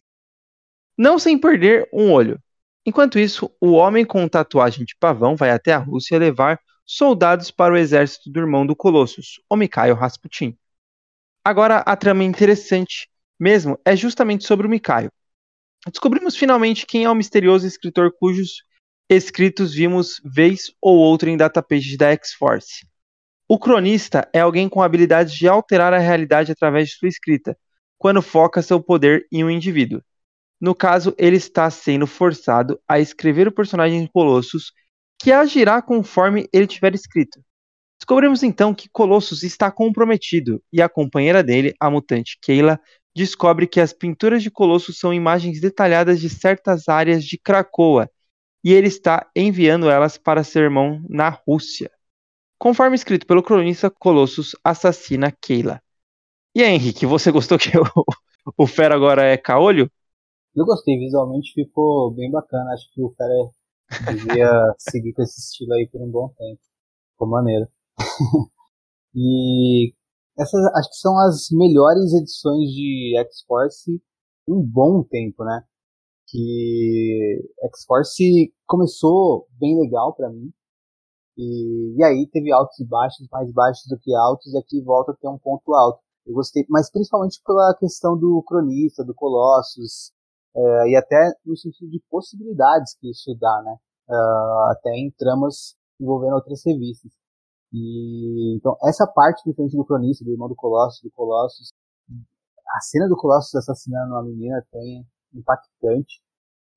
não sem perder um olho. Enquanto isso, o homem com tatuagem de pavão vai até a Rússia levar soldados para o exército do irmão do Colossus, o Mikhail Rasputin. Agora, a trama interessante mesmo é justamente sobre o Mikhail. Descobrimos finalmente quem é o misterioso escritor cujos escritos vimos vez ou outra em datapage da X-Force. O cronista é alguém com habilidades de alterar a realidade através de sua escrita, quando foca seu poder em um indivíduo. No caso, ele está sendo forçado a escrever o personagem Colossus, que agirá conforme ele tiver escrito. Descobrimos então que Colossus está comprometido e a companheira dele, a mutante Keila, descobre que as pinturas de Colossus são imagens detalhadas de certas áreas de Krakoa e ele está enviando elas para seu irmão na Rússia. Conforme escrito pelo cronista, Colossus assassina Keila. E aí, Henrique, você gostou que o, o Fera agora é caolho? Eu gostei, visualmente ficou bem bacana. Acho que o Fera devia seguir com esse estilo aí por um bom tempo. Ficou maneiro. e essas acho que são as melhores edições de X-Force um bom tempo, né? Que X-Force começou bem legal para mim. E, e aí teve altos e baixos, mais baixos do que altos, e aqui volta a ter um ponto alto. Eu gostei, mas principalmente pela questão do cronista, do Colossus, é, e até no sentido de possibilidades que isso dá, né? Uh, até em tramas envolvendo outras revistas. E então essa parte diferente do cronista, do irmão do Colossus, do Colossus, a cena do Colossus assassinando uma menina é impactante.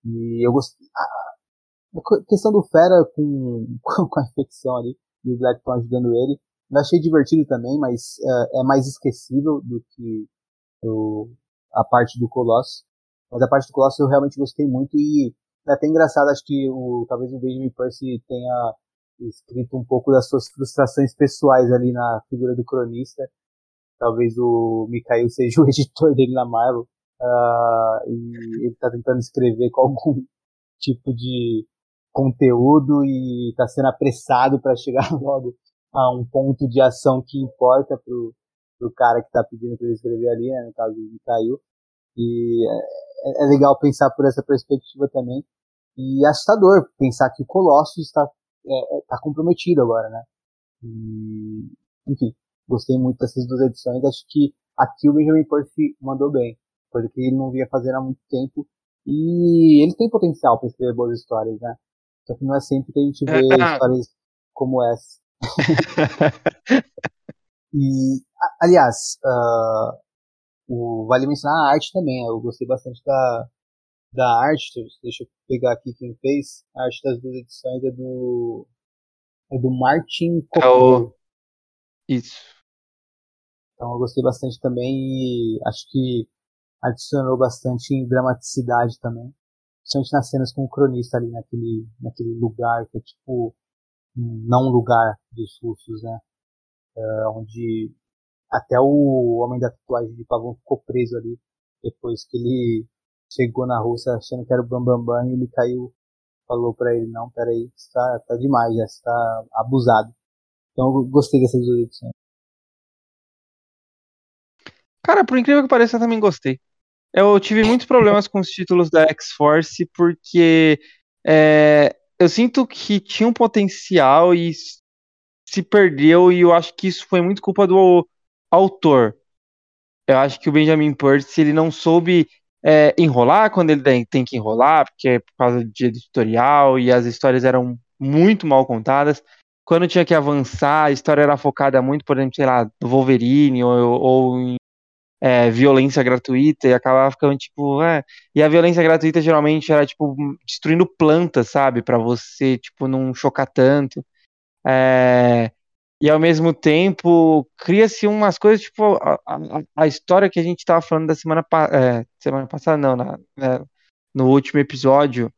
E eu gostei. A, a questão do Fera com, com a infecção ali e o Blackton ajudando ele, eu achei divertido também, mas uh, é mais esquecível do que o, a parte do Colossus. Mas a parte do Colossus eu realmente gostei muito e é até engraçado, acho que o, talvez o Benjamin Percy tenha escrito um pouco das suas frustrações pessoais ali na figura do cronista. Talvez o Mikhail seja o editor dele na Marvel. Uh, e ele está tentando escrever com algum tipo de conteúdo e está sendo apressado para chegar logo a um ponto de ação que importa pro, pro cara que está pedindo para ele escrever ali, né, no caso do Mikhail. E é, é, legal pensar por essa perspectiva também. E é assustador pensar que o Colossus está é, é, tá comprometido agora, né? E, enfim, gostei muito dessas duas edições. Acho que aqui o Benjamin Percy mandou bem, coisa que ele não via fazer há muito tempo. E ele tem potencial para escrever boas histórias, né? Só que não é sempre que a gente vê histórias como essa. e, aliás, uh, o, vale mencionar a arte também. Eu gostei bastante da, da arte, deixa eu pegar aqui quem fez, a arte das duas edições é do é do Martin Coppola. É o... Isso. Então eu gostei bastante também e acho que adicionou bastante em dramaticidade também. Principalmente nas cenas com o cronista ali naquele, naquele lugar que é tipo um não lugar dos russos, né? É, onde até o homem da tatuagem de pavão ficou preso ali depois que ele chegou na Rússia achando que era o Bambambam Bam, Bam, e o Mikhail falou para ele, não, peraí, está tá demais, já está abusado. Então eu gostei dessas duas edições. Cara, por incrível que pareça, eu também gostei. Eu tive muitos problemas com os títulos da X-Force porque é, eu sinto que tinha um potencial e se perdeu e eu acho que isso foi muito culpa do autor. Eu acho que o Benjamin Percy ele não soube é, enrolar quando ele tem, que enrolar, porque é por causa de editorial e as histórias eram muito mal contadas. Quando tinha que avançar, a história era focada muito, por exemplo, sei lá, no Wolverine ou, ou em é, violência gratuita e acabava ficando tipo, é. E a violência gratuita geralmente era tipo destruindo plantas, sabe, para você tipo não chocar tanto. É, e ao mesmo tempo cria-se umas coisas, tipo, a, a, a, história que a gente estava falando da semana, é, semana passada, não, na, é, no último episódio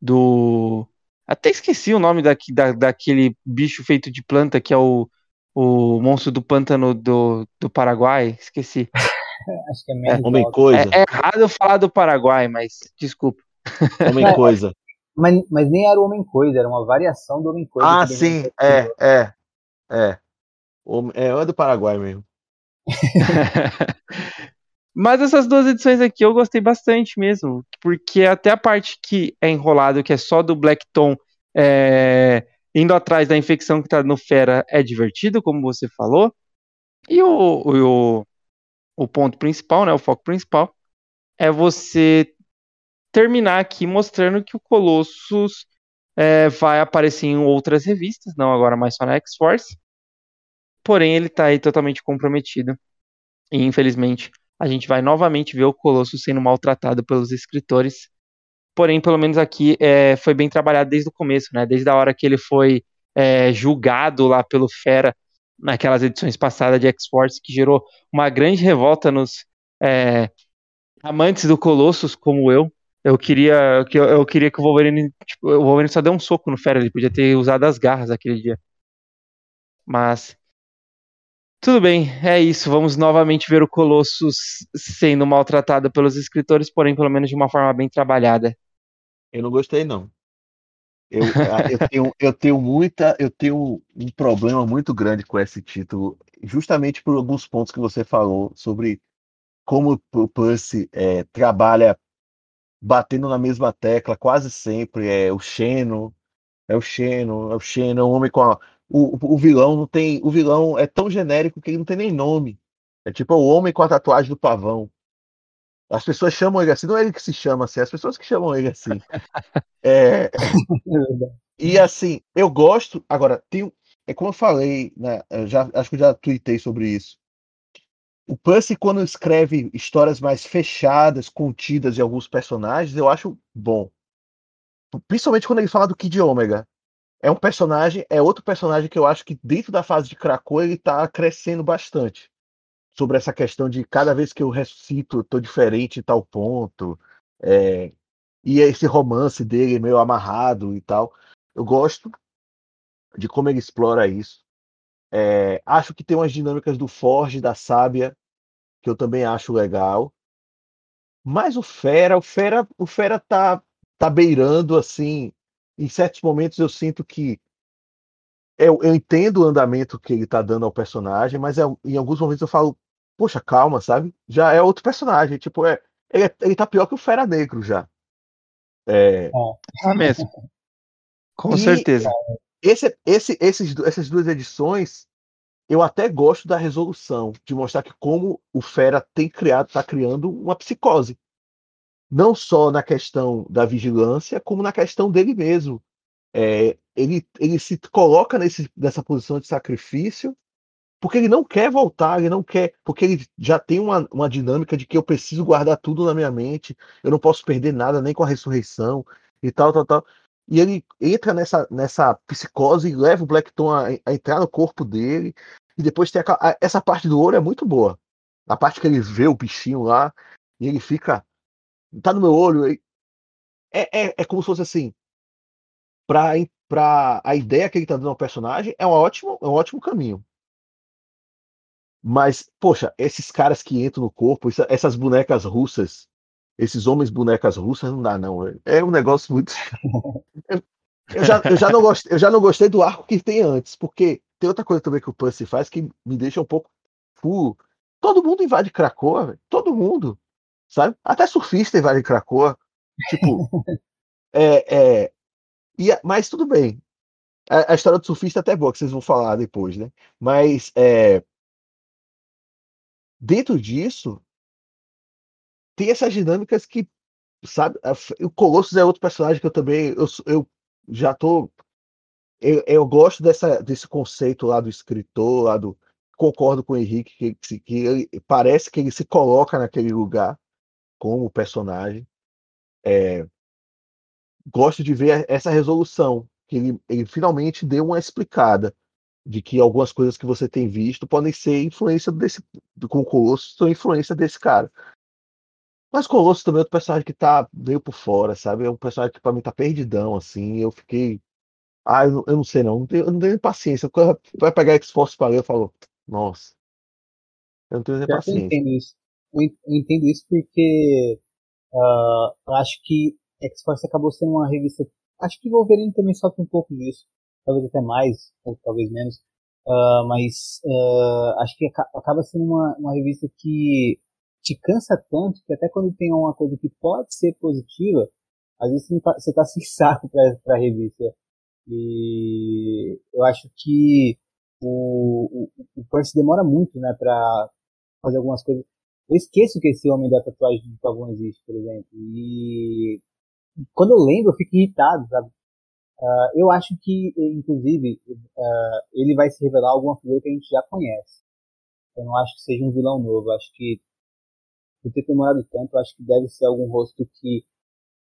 do. Até esqueci o nome daqui, da, daquele bicho feito de planta que é o, o monstro do pântano do, do Paraguai. Esqueci. Acho que é. É, homem coisa. É, é errado falar do Paraguai, mas desculpa. Homem coisa. Mas, mas nem era o Homem Coisa, era uma variação do Homem Coisa. Ah, sim, é, é, é. É, é do Paraguai mesmo. Mas essas duas edições aqui eu gostei bastante mesmo, porque até a parte que é enrolado, que é só do Blackton é, indo atrás da infecção que tá no Fera, é divertido, como você falou. E o, o, o ponto principal, né, o foco principal, é você terminar aqui mostrando que o Colossus é, vai aparecer em outras revistas, não agora mais só na X-Force. Porém, ele tá aí totalmente comprometido. E infelizmente a gente vai novamente ver o Colosso sendo maltratado pelos escritores. Porém, pelo menos aqui é, foi bem trabalhado desde o começo, né? Desde a hora que ele foi é, julgado lá pelo Fera naquelas edições passadas de X-Force, que gerou uma grande revolta nos é, amantes do Colossus, como eu. Eu queria que eu, queria que o Wolverine, tipo, o Wolverine só deu um soco no Fera, ele podia ter usado as garras aquele dia. Mas tudo bem, é isso. Vamos novamente ver o Colossus sendo maltratado pelos escritores, porém, pelo menos de uma forma bem trabalhada. Eu não gostei, não. Eu, eu, tenho, eu tenho muita. Eu tenho um problema muito grande com esse título, justamente por alguns pontos que você falou sobre como o Percy é, trabalha batendo na mesma tecla quase sempre. É o Xeno, é o Xeno, é o Xeno, é um homem com a, o, o vilão não tem. O vilão é tão genérico que ele não tem nem nome. É tipo o homem com a tatuagem do pavão. As pessoas chamam ele assim, não é ele que se chama assim, é as pessoas que chamam ele assim. É... e assim, eu gosto. Agora, tem, é como eu falei, né? Eu já, acho que eu já tuitei sobre isso. O Percy, quando escreve histórias mais fechadas, contidas de alguns personagens, eu acho bom. Principalmente quando ele fala do Kid Omega é um personagem, é outro personagem que eu acho que dentro da fase de Krakow ele tá crescendo bastante. Sobre essa questão de cada vez que eu ressuscito, eu tô diferente em tal ponto. É, e esse romance dele meio amarrado e tal. Eu gosto de como ele explora isso. É, acho que tem umas dinâmicas do Forge, da Sábia, que eu também acho legal. Mas o Fera, o Fera, o Fera tá, tá beirando assim em certos momentos eu sinto que eu, eu entendo o andamento que ele está dando ao personagem, mas é, em alguns momentos eu falo, poxa, calma, sabe? Já é outro personagem, tipo, é, ele, é, ele tá pior que o Fera Negro já. É, é mesmo. Com e, certeza. Esse, esse, esses, essas duas edições, eu até gosto da resolução, de mostrar que como o Fera tem criado, tá criando uma psicose não só na questão da vigilância, como na questão dele mesmo. É, ele, ele se coloca nesse, nessa posição de sacrifício porque ele não quer voltar, ele não quer, porque ele já tem uma, uma dinâmica de que eu preciso guardar tudo na minha mente, eu não posso perder nada nem com a ressurreição e tal, tal, tal. E ele entra nessa, nessa psicose e leva o Blackton a, a entrar no corpo dele. E depois tem a, a, essa parte do olho é muito boa. A parte que ele vê o bichinho lá e ele fica tá no meu olho. É, é, é como se fosse assim. Pra, pra a ideia que ele tá dando ao personagem, é um ótimo, é um ótimo caminho. Mas, poxa, esses caras que entram no corpo, essas bonecas russas, esses homens bonecas russas, não dá, não. É um negócio muito. eu, já, eu, já não gostei, eu já não gostei do arco que tem antes, porque tem outra coisa também que o Percy faz que me deixa um pouco full. Todo mundo invade Krakoa, todo mundo sabe? Até surfista em Cracoa. Tipo, é, é, e, mas tudo bem. A, a, história do surfista é até boa, que vocês vão falar depois, né? Mas é, dentro disso, tem essas dinâmicas que, sabe? O Colossus é outro personagem que eu também eu, eu já tô. Eu, eu gosto dessa, desse conceito lá do escritor, lá do. Concordo com o Henrique, que, que ele, parece que ele se coloca naquele lugar como personagem. É, gosto de ver essa resolução, que ele, ele finalmente deu uma explicada. de que algumas coisas que você tem visto podem ser influência desse com o Colosso, são influência desse cara. Mas Colosso também é outro personagem que tá meio por fora, sabe? É um personagem que pra mim tá perdidão, assim. Eu fiquei. Ah, eu não, eu não sei não. não tenho, eu não tenho paciência. Quando vai pegar X-Force pra ler, eu falo, nossa. Eu não tenho nem paciência. Eu entendo isso. Eu entendo isso porque uh, eu acho que X-Force acabou sendo uma revista. Acho que Wolverine também sofre um pouco disso. Talvez até mais, ou talvez menos. Uh, mas uh, acho que acaba sendo uma, uma revista que te cansa tanto que até quando tem uma coisa que pode ser positiva, às vezes você tá, tá sem saco pra, pra revista. E eu acho que o, o, o Percy demora muito, né, pra fazer algumas coisas. Eu esqueço que esse homem da tatuagem de Pavão existe, por exemplo. E quando eu lembro, eu fico irritado, sabe? Uh, eu acho que, inclusive, uh, ele vai se revelar alguma figura que a gente já conhece. Eu não acho que seja um vilão novo. Eu acho que por ter demorado tanto, acho que deve ser algum rosto que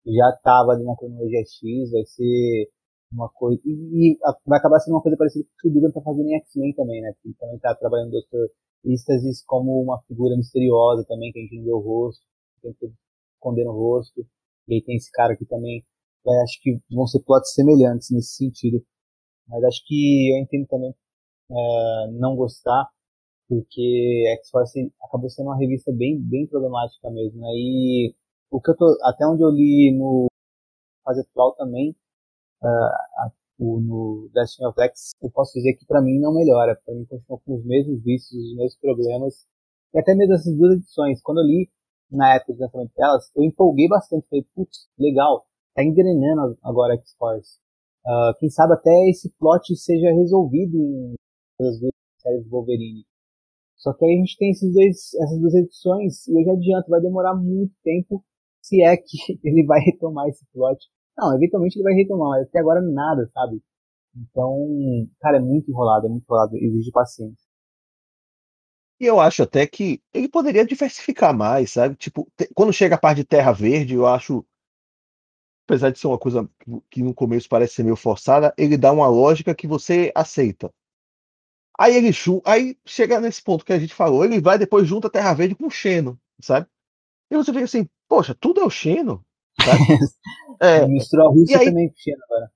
já estava ali na cronologia X, vai ser uma coisa. E, e, vai acabar sendo uma coisa parecida com o que o Dugan tá fazendo em X-Men também, né? Porque ele também tá trabalhando o Dr. Istasis como uma figura misteriosa também, que a gente não vê o rosto, tem que esconder o rosto. E aí tem esse cara aqui também. Acho que vão ser plots semelhantes nesse sentido. Mas acho que eu entendo também é, não gostar porque X-Force acabou sendo uma revista bem, bem problemática mesmo, né? E o que eu tô, até onde eu li no fase atual também, uh, no Destiny of X, eu posso dizer que para mim não melhora, para mim continua com os mesmos vícios, os mesmos problemas, e até mesmo essas duas edições, quando eu li na época de lançamento delas, eu empolguei bastante, falei, putz, legal, tá engrenando agora X-Force. Uh, quem sabe até esse plot seja resolvido em as duas séries do Wolverine. Só que aí a gente tem esses dois, essas duas edições, e eu já adianto, vai demorar muito tempo se é que ele vai retomar esse plot. Não, eventualmente ele vai retomar, mas até agora nada, sabe? Então, cara, é muito enrolado, é muito enrolado, exige paciência. E eu acho até que ele poderia diversificar mais, sabe? Tipo, quando chega a parte de Terra Verde, eu acho, apesar de ser uma coisa que no começo parece ser meio forçada, ele dá uma lógica que você aceita. Aí ele aí chega nesse ponto que a gente falou, ele vai depois junta a Terra Verde com o Xeno, sabe? E você fica assim, poxa, tudo é o Xeno, sabe? é, Misturou a Rússia aí, também com o Xeno agora.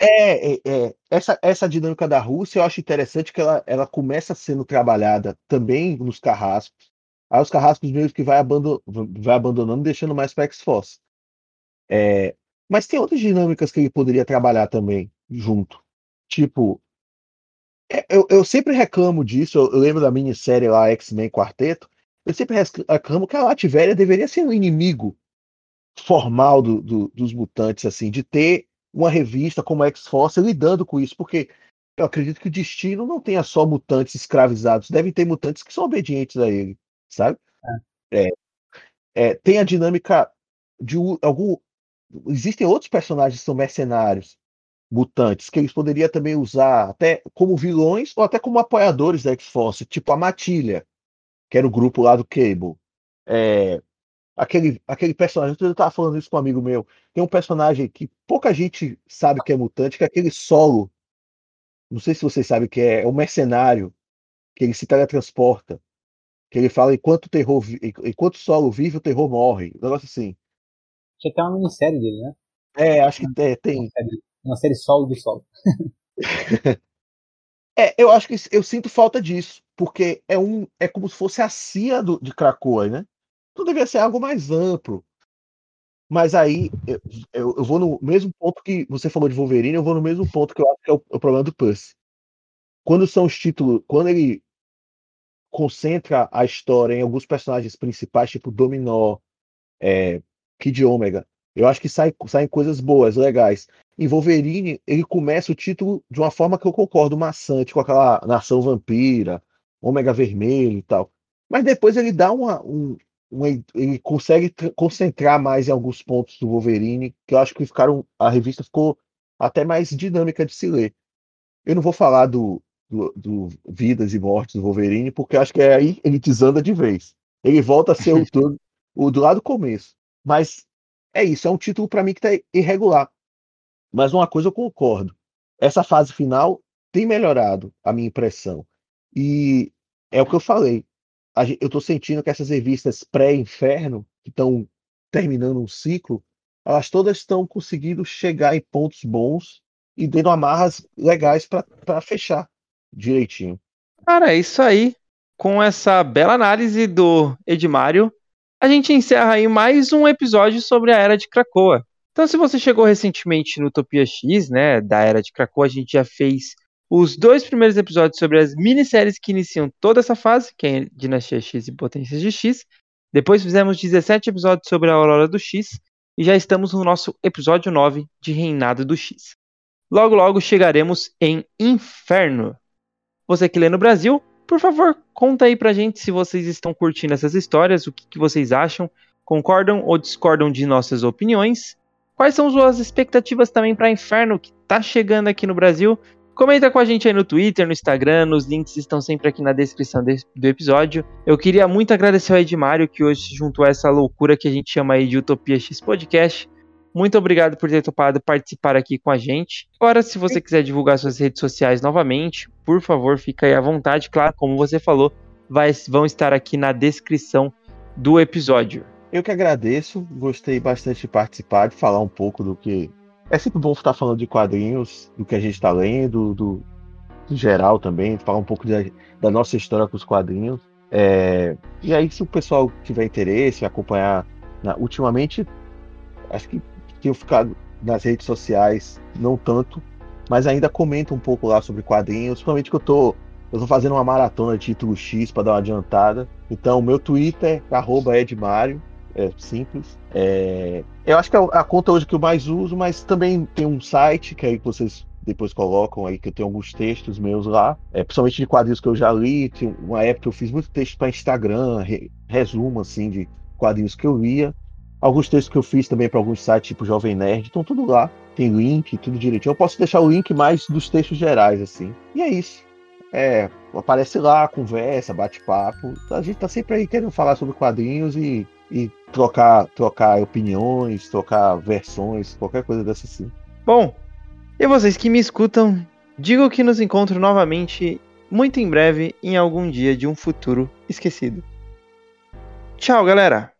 É, é, é, essa, essa dinâmica da Rússia eu acho interessante que ela, ela começa sendo trabalhada também nos carrascos. Aí os carrascos meio que vai, abandon, vai abandonando, deixando mais para X-Force. É, mas tem outras dinâmicas que ele poderia trabalhar também junto. Tipo, eu, eu sempre reclamo disso, eu, eu lembro da minissérie lá, X-Men Quarteto, eu sempre reclamo que a Latvéria deveria ser um inimigo formal do, do, dos mutantes, assim, de ter uma revista como X-Force lidando com isso, porque eu acredito que o destino não tenha só mutantes escravizados, devem ter mutantes que são obedientes a ele, sabe? É. É, é, tem a dinâmica de algum. Existem outros personagens que são mercenários, mutantes, que eles poderiam também usar até como vilões ou até como apoiadores da X-Force, tipo a Matilha, que era o grupo lá do Cable. É, aquele, aquele personagem, eu estava falando isso com um amigo meu, tem um personagem que pouca gente sabe que é mutante, que é aquele solo. Não sei se vocês sabem que é, é um mercenário, que ele se teletransporta. Que ele fala enquanto terror, enquanto o solo vive, o terror morre. Um negócio assim. Tinha até uma minissérie dele, né? É, acho que é, tem. Uma série, solo do solo. é, eu acho que eu sinto falta disso, porque é um é como se fosse a CIA do, de Krakoa, né? Então devia ser algo mais amplo. Mas aí eu, eu, vou no mesmo ponto que você falou de Wolverine, eu vou no mesmo ponto que eu acho que é o, o problema do Puss. Quando são os títulos, quando ele concentra a história em alguns personagens principais, tipo Dominó, é, Kid Omega, eu acho que sai, saem coisas boas, legais. Em Wolverine, ele começa o título de uma forma que eu concordo, maçante, com aquela nação vampira, ômega vermelho e tal. Mas depois ele dá uma. Um, uma ele consegue concentrar mais em alguns pontos do Wolverine, que eu acho que ficaram. A revista ficou até mais dinâmica de se ler. Eu não vou falar do, do, do Vidas e Mortes do Wolverine, porque acho que é aí ele desanda de vez. Ele volta a ser o, o do lado do começo. Mas é isso, é um título para mim que tá irregular. Mas uma coisa eu concordo. Essa fase final tem melhorado a minha impressão. E é o que eu falei. Eu estou sentindo que essas revistas pré-inferno, que estão terminando um ciclo, elas todas estão conseguindo chegar em pontos bons e dando amarras legais para fechar direitinho. Cara, é isso aí. Com essa bela análise do Edmário, a gente encerra aí mais um episódio sobre a Era de Krakoa. Então, se você chegou recentemente no Utopia X, né, da Era de Krakoa, a gente já fez os dois primeiros episódios sobre as minisséries que iniciam toda essa fase, que é Dinastia X e Potências de X. Depois fizemos 17 episódios sobre a Aurora do X e já estamos no nosso episódio 9 de Reinado do X. Logo logo chegaremos em Inferno. Você que lê no Brasil, por favor, conta aí pra gente se vocês estão curtindo essas histórias, o que, que vocês acham, concordam ou discordam de nossas opiniões. Quais são suas expectativas também para Inferno, que tá chegando aqui no Brasil? Comenta com a gente aí no Twitter, no Instagram, os links estão sempre aqui na descrição do episódio. Eu queria muito agradecer ao Edmário, que hoje se juntou a essa loucura que a gente chama aí de Utopia X Podcast. Muito obrigado por ter topado participar aqui com a gente. Agora, se você quiser divulgar suas redes sociais novamente, por favor, fica aí à vontade. Claro, como você falou, vai, vão estar aqui na descrição do episódio. Eu que agradeço, gostei bastante de participar, de falar um pouco do que. É sempre bom estar falando de quadrinhos, do que a gente está lendo, do, do, geral também, falar um pouco de, da nossa história com os quadrinhos. É... E aí, se o pessoal tiver interesse acompanhar, na... ultimamente, acho que tenho ficado nas redes sociais, não tanto, mas ainda comento um pouco lá sobre quadrinhos, principalmente que eu tô, eu tô fazendo uma maratona de título X para dar uma adiantada. Então, meu Twitter é @edmario, é simples. É, eu acho que é a conta hoje que eu mais uso, mas também tem um site que aí vocês depois colocam aí que eu tenho alguns textos meus lá, é, principalmente de quadrinhos que eu já li. Tem uma época eu fiz muito texto para Instagram, re, resumo assim de quadrinhos que eu lia. Alguns textos que eu fiz também para alguns sites, tipo Jovem Nerd, estão tudo lá. Tem link, tudo direitinho. Eu posso deixar o link mais dos textos gerais, assim. E é isso. É, aparece lá, conversa, bate-papo. A gente tá sempre aí querendo falar sobre quadrinhos e, e trocar, trocar opiniões, trocar versões, qualquer coisa dessa assim. Bom, e vocês que me escutam, digo que nos encontro novamente muito em breve em algum dia de um futuro esquecido. Tchau, galera!